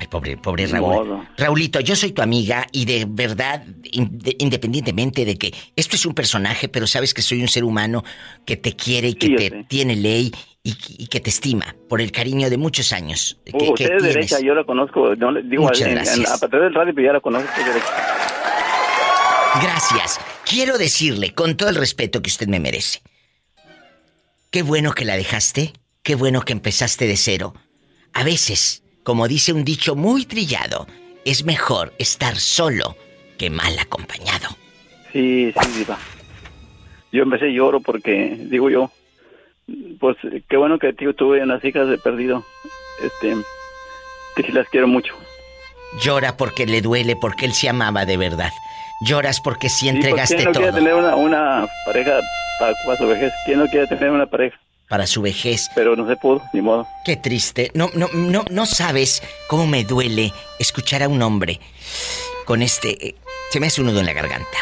Ay, pobre, pobre Raúl. modo. Raulito, yo soy tu amiga y de verdad, in- de- independientemente de que esto es un personaje, pero sabes que soy un ser humano que te quiere y que Sí, te sé. tiene ley y, y que te estima por el cariño de muchos años. que- que Usted es tienes. derecha, yo la conozco. No, digo, Muchas en- en- gracias. a través del radio, pero ya la conozco. es. Gracias. Quiero decirle, con todo el respeto que usted me merece, qué bueno que la dejaste, qué bueno que empezaste de cero. A veces, como dice un dicho muy trillado, es mejor estar solo que mal acompañado. Sí, sí, diva. Yo empecé lloro porque, digo yo, pues qué bueno que tío tuve unas hijas de perdido. Este, que sí las quiero mucho. Llora porque le duele, porque él se amaba de verdad. Lloras porque sí Sí, pues, entregaste ¿Quién no todo quiere tener una, una pareja para, para su vejez? ¿Quién no quiere tener una pareja? Para su vejez. Pero no se pudo, ni modo. Qué triste. No, no, no, no sabes cómo me duele escuchar a un hombre con este. eh, Se me hace un nudo en la garganta.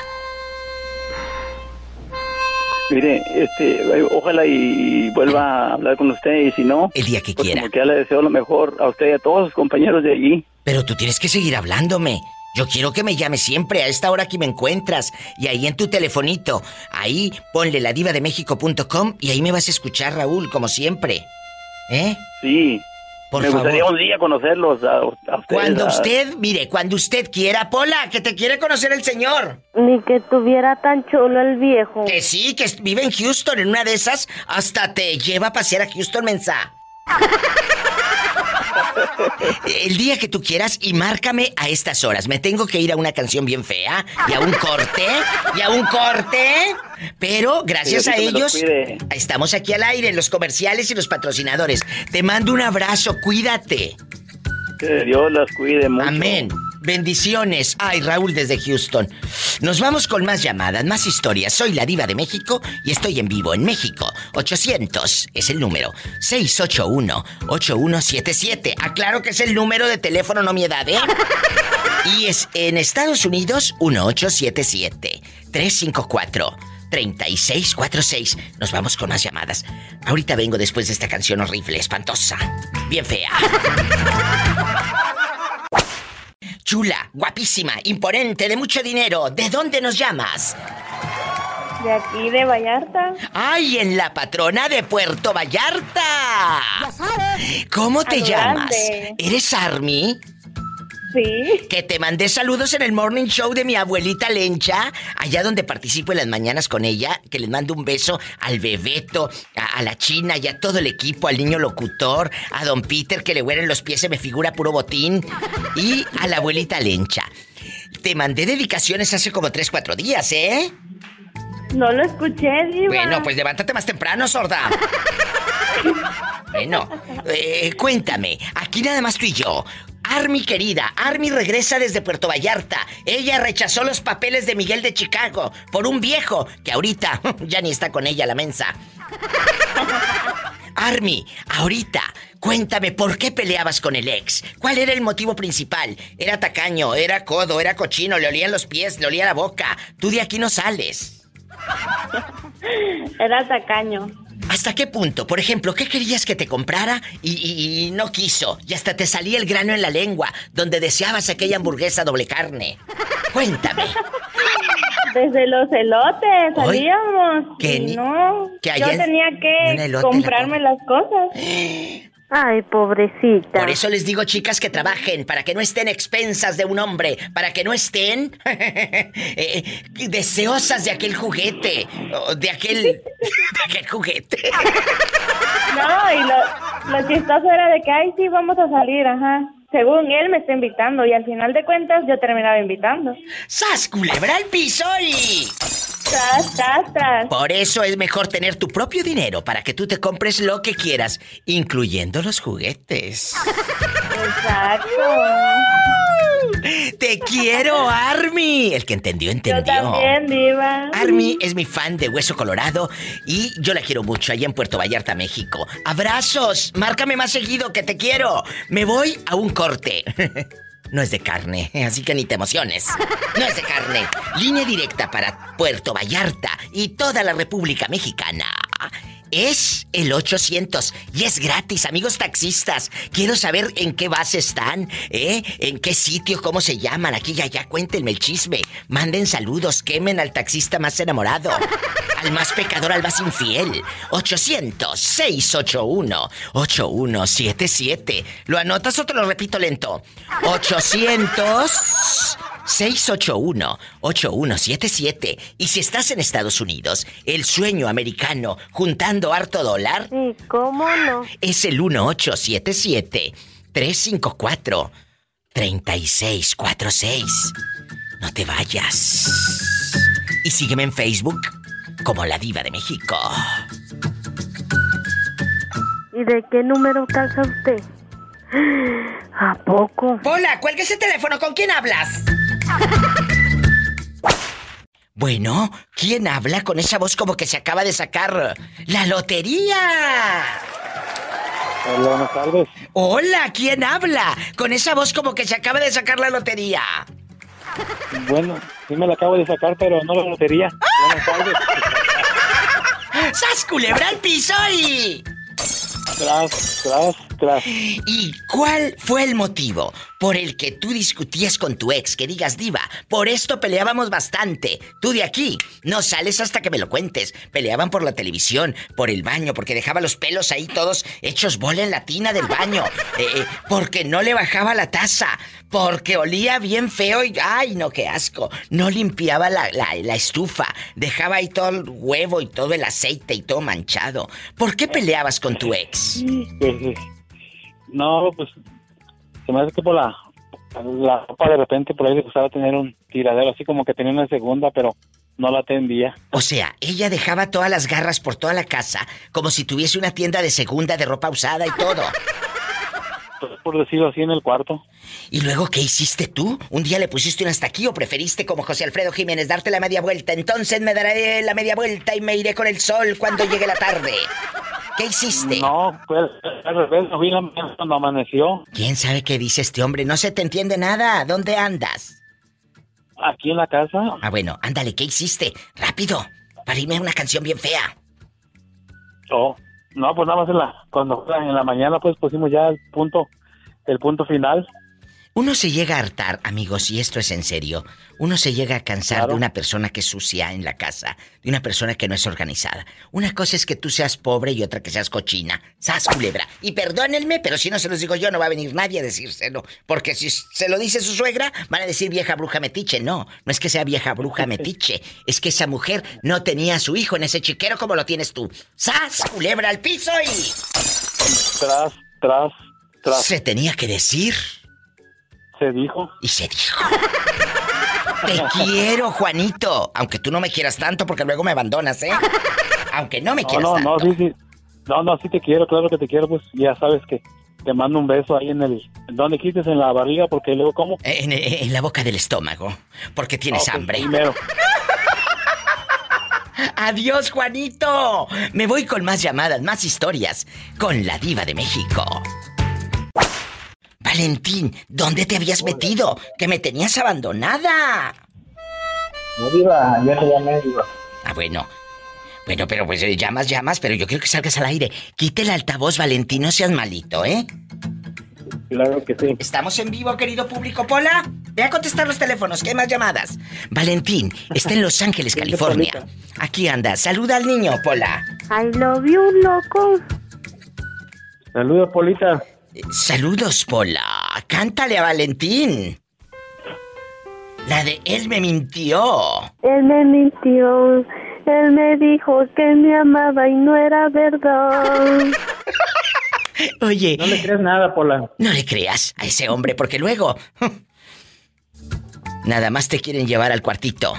Mire, este, eh, ojalá y vuelva a hablar con usted y si no, el día que pues quiera. como que ya le deseo lo mejor a usted y a todos sus compañeros de allí. Pero tú tienes que seguir hablándome. Yo quiero que me llames siempre a esta hora que me encuentras. Y ahí en tu telefonito. Ahí ponle la diva de México.com y ahí me vas a escuchar, Raúl, como siempre. ¿Eh? Sí. Por Me favor. gustaría un día conocerlos a, a ustedes. Cuando a- usted, mire, cuando usted quiera, Pola, que te quiere conocer el señor. Ni que tuviera tan chulo el viejo. Que sí, que vive en Houston, en una de esas, hasta te lleva a pasear a Houston, mensa. El día que tú quieras y márcame a estas horas. Me tengo que ir a una canción bien fea y a un corte y a un corte. Pero gracias a ellos estamos aquí al aire, los comerciales y los patrocinadores. Te mando un abrazo, cuídate. Que Dios las cuide mucho. Amén. Bendiciones. Ay, Raúl desde Houston. Nos vamos con más llamadas, más historias. Soy la diva de México y estoy en vivo en México. 800 es el número. 681-8177. Aclaro que es el número de teléfono, no mi edad, ¿eh? Y es en Estados Unidos 1877-354-3646. Nos vamos con más llamadas. Ahorita vengo después de esta canción horrible, espantosa. Bien fea. Chula, guapísima, imponente, de mucho dinero. ¿De dónde nos llamas? De aquí, de Vallarta. ¡Ay, en la patrona de Puerto Vallarta! Ya sabes. ¿Cómo te A llamas? grande. ¿Eres Army? Sí. Que te mandé saludos en el morning show de mi abuelita Lencha, allá donde participo en las mañanas con ella, que les mando un beso al Bebeto, a, a la China y a todo el equipo, al niño locutor, a don Peter que le huelen los pies, se me figura puro botín, y a la abuelita Lencha. Te mandé dedicaciones hace como 3, 4 días, ¿eh? No lo escuché, Diva. Bueno, pues levántate más temprano, sorda. Bueno, eh, cuéntame, aquí nada más tú y yo. Army querida, Army regresa desde Puerto Vallarta. Ella rechazó los papeles de Miguel de Chicago por un viejo que ahorita ya ni está con ella la mensa. Army, ahorita, cuéntame por qué peleabas con el ex. ¿Cuál era el motivo principal? ¿Era tacaño, era codo, era cochino, le olían los pies, le olía la boca? Tú de aquí no sales. Era tacaño. ¿Hasta qué punto? Por ejemplo, ¿qué querías que te comprara y, y- y no quiso? Y hasta te salía el grano en la lengua, donde deseabas aquella hamburguesa doble carne. Cuéntame. Desde los elotes salíamos. que no, que yo tenía que comprarme las cosas. Ay, pobrecita. Por eso les digo, chicas, que trabajen, para que no estén expensas de un hombre, para que no estén eh, deseosas de aquel juguete, de aquel, de aquel juguete. No, y lo, lo chistoso era de que, ay, sí, vamos a salir, ajá. Según él me está invitando y al final de cuentas yo terminaba invitando. ¡Sas, culebra al piso y... Tras, tras, tras. Por eso es mejor tener tu propio dinero para que tú te compres lo que quieras, incluyendo los juguetes. Exacto. ¡Te quiero, Army! El que entendió, entendió. Yo también, diva. Army es mi fan de Hueso Colorado y yo la quiero mucho allá en Puerto Vallarta, México. ¡Abrazos! Márcame más seguido que te quiero. Me voy a un corte. No es de carne, así que ni te emociones. No es de carne. Línea directa para Puerto Vallarta y toda la República Mexicana. Es el 800 y es gratis, amigos taxistas. Quiero saber en qué base están, ¿eh? En qué sitio, cómo se llaman. Aquí y allá, cuéntenme el chisme. Manden saludos, quemen al taxista más enamorado, al más pecador, al más infiel. 800-681-8177. ¿Lo anotas o te lo repito lento? 800... 681-8177. Y si estás en Estados Unidos, el sueño americano juntando harto dólar. Sí, ¿cómo no? Es el 1877-354-3646. No te vayas. Y sígueme en Facebook como La Diva de México. ¿Y de qué número calza usted? ¿A poco? Hola, cuelga ese teléfono. ¿Con quién hablas? Bueno, ¿quién habla con esa voz como que se acaba de sacar la lotería? Hola, buenas tardes. Hola, ¿quién habla? Con esa voz como que se acaba de sacar la lotería. Bueno, sí me la acabo de sacar, pero no la lotería. Buenas tardes. ¡Sas culebra al piso y... Tras, tras, ¿Y cuál fue el motivo por el que tú discutías con tu ex? Que digas, diva, por esto peleábamos bastante. Tú de aquí no sales hasta que me lo cuentes. Peleaban por la televisión, por el baño, porque dejaba los pelos ahí todos hechos bola en la tina del baño. Eh, eh, porque no le bajaba la taza. Porque olía bien feo y... ¡Ay, no, qué asco! No limpiaba la, la, la estufa. Dejaba ahí todo el huevo y todo el aceite y todo manchado. ¿Por qué peleabas con tu ex? No, pues se me hace que por la, la ropa de repente por ahí le gustaba tener un tiradero, así como que tenía una segunda, pero no la atendía. O sea, ella dejaba todas las garras por toda la casa, como si tuviese una tienda de segunda de ropa usada y todo. Pues, por decirlo así en el cuarto. ¿Y luego qué hiciste tú? ¿Un día le pusiste un hasta aquí o preferiste como José Alfredo Jiménez darte la media vuelta? Entonces me daré la media vuelta y me iré con el sol cuando llegue la tarde. ¿Qué hiciste? No, pues al revés, fui en la mañana cuando amaneció. ¿Quién sabe qué dice este hombre? No se te entiende nada. ¿Dónde andas? Aquí en la casa. Ah, bueno, ándale, ¿qué hiciste? Rápido, para irme a una canción bien fea. Oh, no, pues nada más en la, cuando en la mañana pues pusimos ya el punto, el punto final. Uno se llega a hartar, amigos, y esto es en serio. Uno se llega a cansar de una persona que es sucia en la casa, de una persona que no es organizada. Una cosa es que tú seas pobre y otra que seas cochina. ¡Sas, culebra! Y perdónenme, pero si no se los digo yo, no va a venir nadie a decírselo. Porque si se lo dice su suegra, van a decir vieja bruja metiche. No, no es que sea vieja bruja metiche. Es que esa mujer no tenía a su hijo en ese chiquero como lo tienes tú. ¡Sas, culebra al piso y... Tras, tras, tras. Se tenía que decir. Se dijo. Y se dijo. Te quiero, Juanito. Aunque tú no me quieras tanto porque luego me abandonas, ¿eh? Aunque no me No, quieras no, tanto. no, sí, sí. No, no, sí te quiero, claro que te quiero, pues ya sabes que te mando un beso ahí en el... ¿Dónde quites? En la barriga, porque luego como... En, en la boca del estómago. Porque tienes Ok, hambre. primero. Adiós, Juanito. Me voy con más llamadas, más historias. Con la diva de México. Valentín, ¿dónde te habías metido? Que me tenías abandonada. No, diva, ya te llamé, diva. Ah, bueno. Bueno, pero pues eh, llamas, llamas, pero yo quiero que salgas al aire. Quite el altavoz, Valentín, no seas malito, ¿eh? Claro que sí. Estamos en vivo, querido público. Pola, ve a contestar los teléfonos, que hay más llamadas. Valentín, está en Los Ángeles, California. Aquí anda, saluda al niño, Pola. I love you, loco. Saludos, Polita. Saludos, Pola. Cántale a Valentín. La de Él me mintió. Él me mintió. Él me dijo que me amaba y no era verdad. Oye. No le crees nada, Pola. No le creas a ese hombre porque luego... Nada más te quieren llevar al cuartito.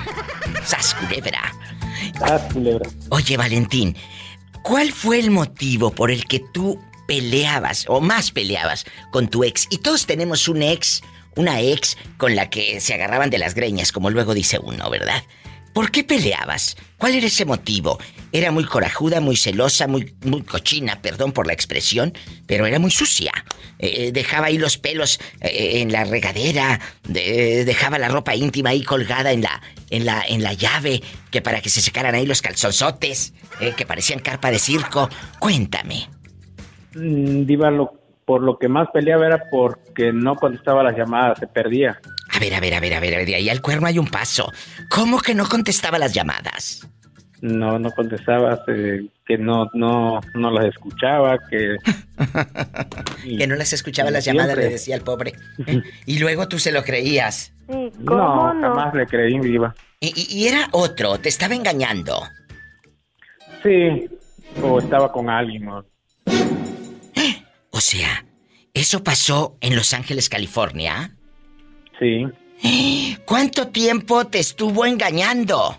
Sas culebra. Sas culebra. Oye, Valentín, ¿cuál fue el motivo por el que tú peleabas o más peleabas con tu ex? Y todos tenemos un ex, una ex con la que se agarraban de las greñas, como luego dice uno, ¿verdad? ¿Por qué peleabas? ¿Cuál era ese motivo? Era muy corajuda, muy celosa, muy, muy cochina, perdón por la expresión, pero era muy sucia. Eh, dejaba ahí los pelos eh, en la regadera, de- dejaba la ropa íntima ahí colgada en la, en la, en la llave, que para que se secaran ahí los calzonzotes, eh, que parecían carpa de circo. Cuéntame. Mm, Diva, lo, por lo que más peleaba era porque no contestaba las llamadas, se perdía. A ver, a ver, a ver, a ver, a ver, de ahí al cuerno hay un paso. ¿Cómo que no contestaba las llamadas? No, no contestaba, eh, que no, no, no las escuchaba, que... Que no las escuchaba las Siempre. llamadas, le decía el pobre. ¿eh? Y luego tú se lo creías. No, jamás le creí, Diva. Y, y- y era otro, te estaba engañando. Sí, o estaba con alguien, ¿no? O sea, ¿eso pasó en Los Ángeles, California? Sí. ¿Cuánto tiempo te estuvo engañando?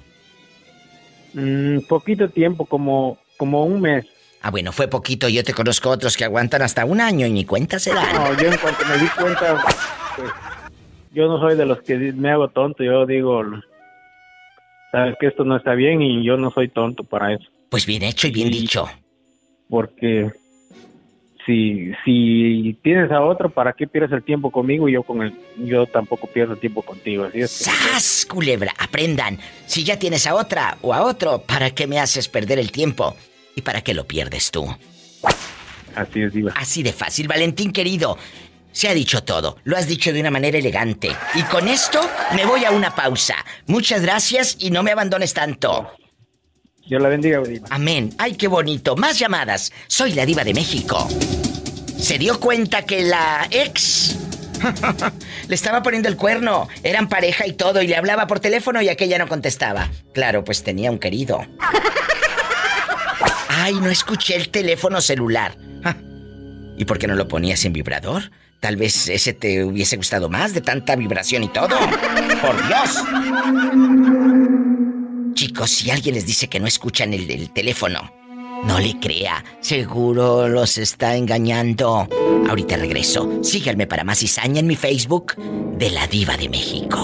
Mm, poquito tiempo, como, como un mes. Ah, bueno, fue poquito. Yo te conozco otros que aguantan hasta un año y ni cuenta se dan. No, yo en cuanto me di cuenta, pues, yo no soy de los que me hago tonto, yo digo, sabes que esto no está bien y yo no soy tonto para eso. Pues bien hecho y bien dicho. Porque si, si tienes a otro, ¿para qué pierdes el tiempo conmigo y yo con el, yo tampoco pierdo el tiempo contigo? Así es. ¡Sas, culebra! Aprendan. Si ya tienes a otra o a otro, ¿para qué me haces perder el tiempo? ¿Y para qué lo pierdes tú? Así es, Diva. Así de fácil, Valentín querido. Se ha dicho todo, lo has dicho de una manera elegante. Y con esto me voy a una pausa. Muchas gracias y no me abandones tanto. Dios la bendiga, Diva. Amén. Ay, qué bonito. Más llamadas. Soy la diva de México. Se dio cuenta que la ex le estaba poniendo el cuerno. Eran pareja y todo y le hablaba por teléfono y aquella no contestaba. Claro, pues tenía un querido. Ay, no escuché el teléfono celular. Ja. ¿Y por qué no lo ponías en vibrador? Tal vez ese te hubiese gustado más de tanta vibración y todo. ¡Por Dios! Chicos, si alguien les dice que no escuchan el, el teléfono, no le crea. Seguro los está engañando. Ahorita regreso. Síganme para más cizaña en mi Facebook de la Diva de México.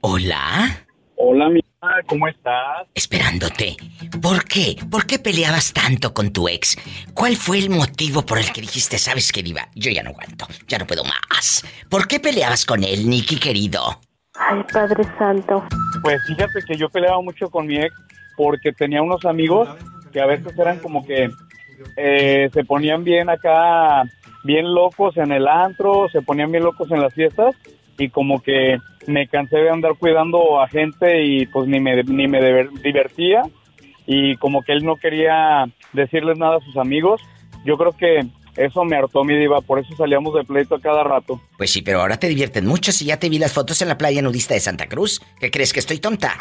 Hola. Hola, mi ¿cómo estás? Esperándote. ¿Por qué? ¿Por qué peleabas tanto con tu ex? ¿Cuál fue el motivo por el que dijiste, sabes qué, Diva? Yo ya no aguanto, ya no puedo más. ¿Por qué peleabas con él, Nicky querido? Ay, Padre Santo. Pues fíjate que yo peleaba mucho con mi ex porque tenía unos amigos que a veces eran como que eh, se ponían bien acá, bien locos en el antro, se ponían bien locos en las fiestas y como que me cansé de andar cuidando a gente y pues ni me, ni me diver- divertía y como que él no quería decirles nada a sus amigos. Yo creo que eso me hartó mi diva, por eso salíamos de pleito a cada rato. Pues sí, pero ahora te divierten mucho si ya te vi las fotos en la playa nudista de Santa Cruz. ¿Qué crees que estoy tonta?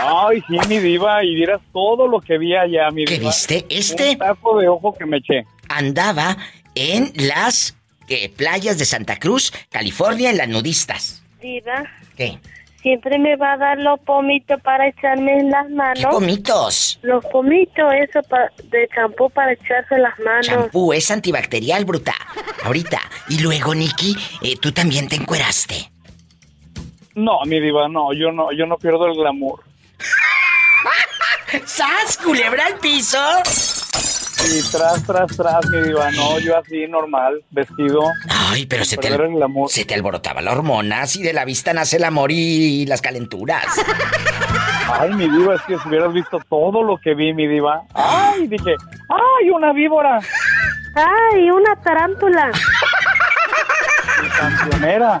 Ay, sí, mi diva, y vieras todo lo que vi allá, mi ¿Qué diva. viste? Este- Un taco de ojo que me eché. Andaba en las eh, playas de Santa Cruz, California, en las nudistas. Diva, ¿Qué? Siempre me va a dar los pomitos para echarme en las manos. ¿Qué pomitos? Los pomitos, eso pa- de champú para echarse en las manos. Champú es antibacterial, bruta. Ahorita. Y luego, Nicky, eh, tú también te encueraste. No, mi diva, no, yo no, yo no pierdo el glamour. ¡Sas, culebra al piso! Y tras, tras, tras, mi diva, no, yo así normal, vestido. Ay, pero se te, se te alborotaba la hormona. Si de la vista nace el amor y las calenturas. Ay, mi diva, es que si hubieras visto todo lo que vi, mi diva. Ay, dije, ay, una víbora. ¡Ay, una tarántula! Mi cancionera.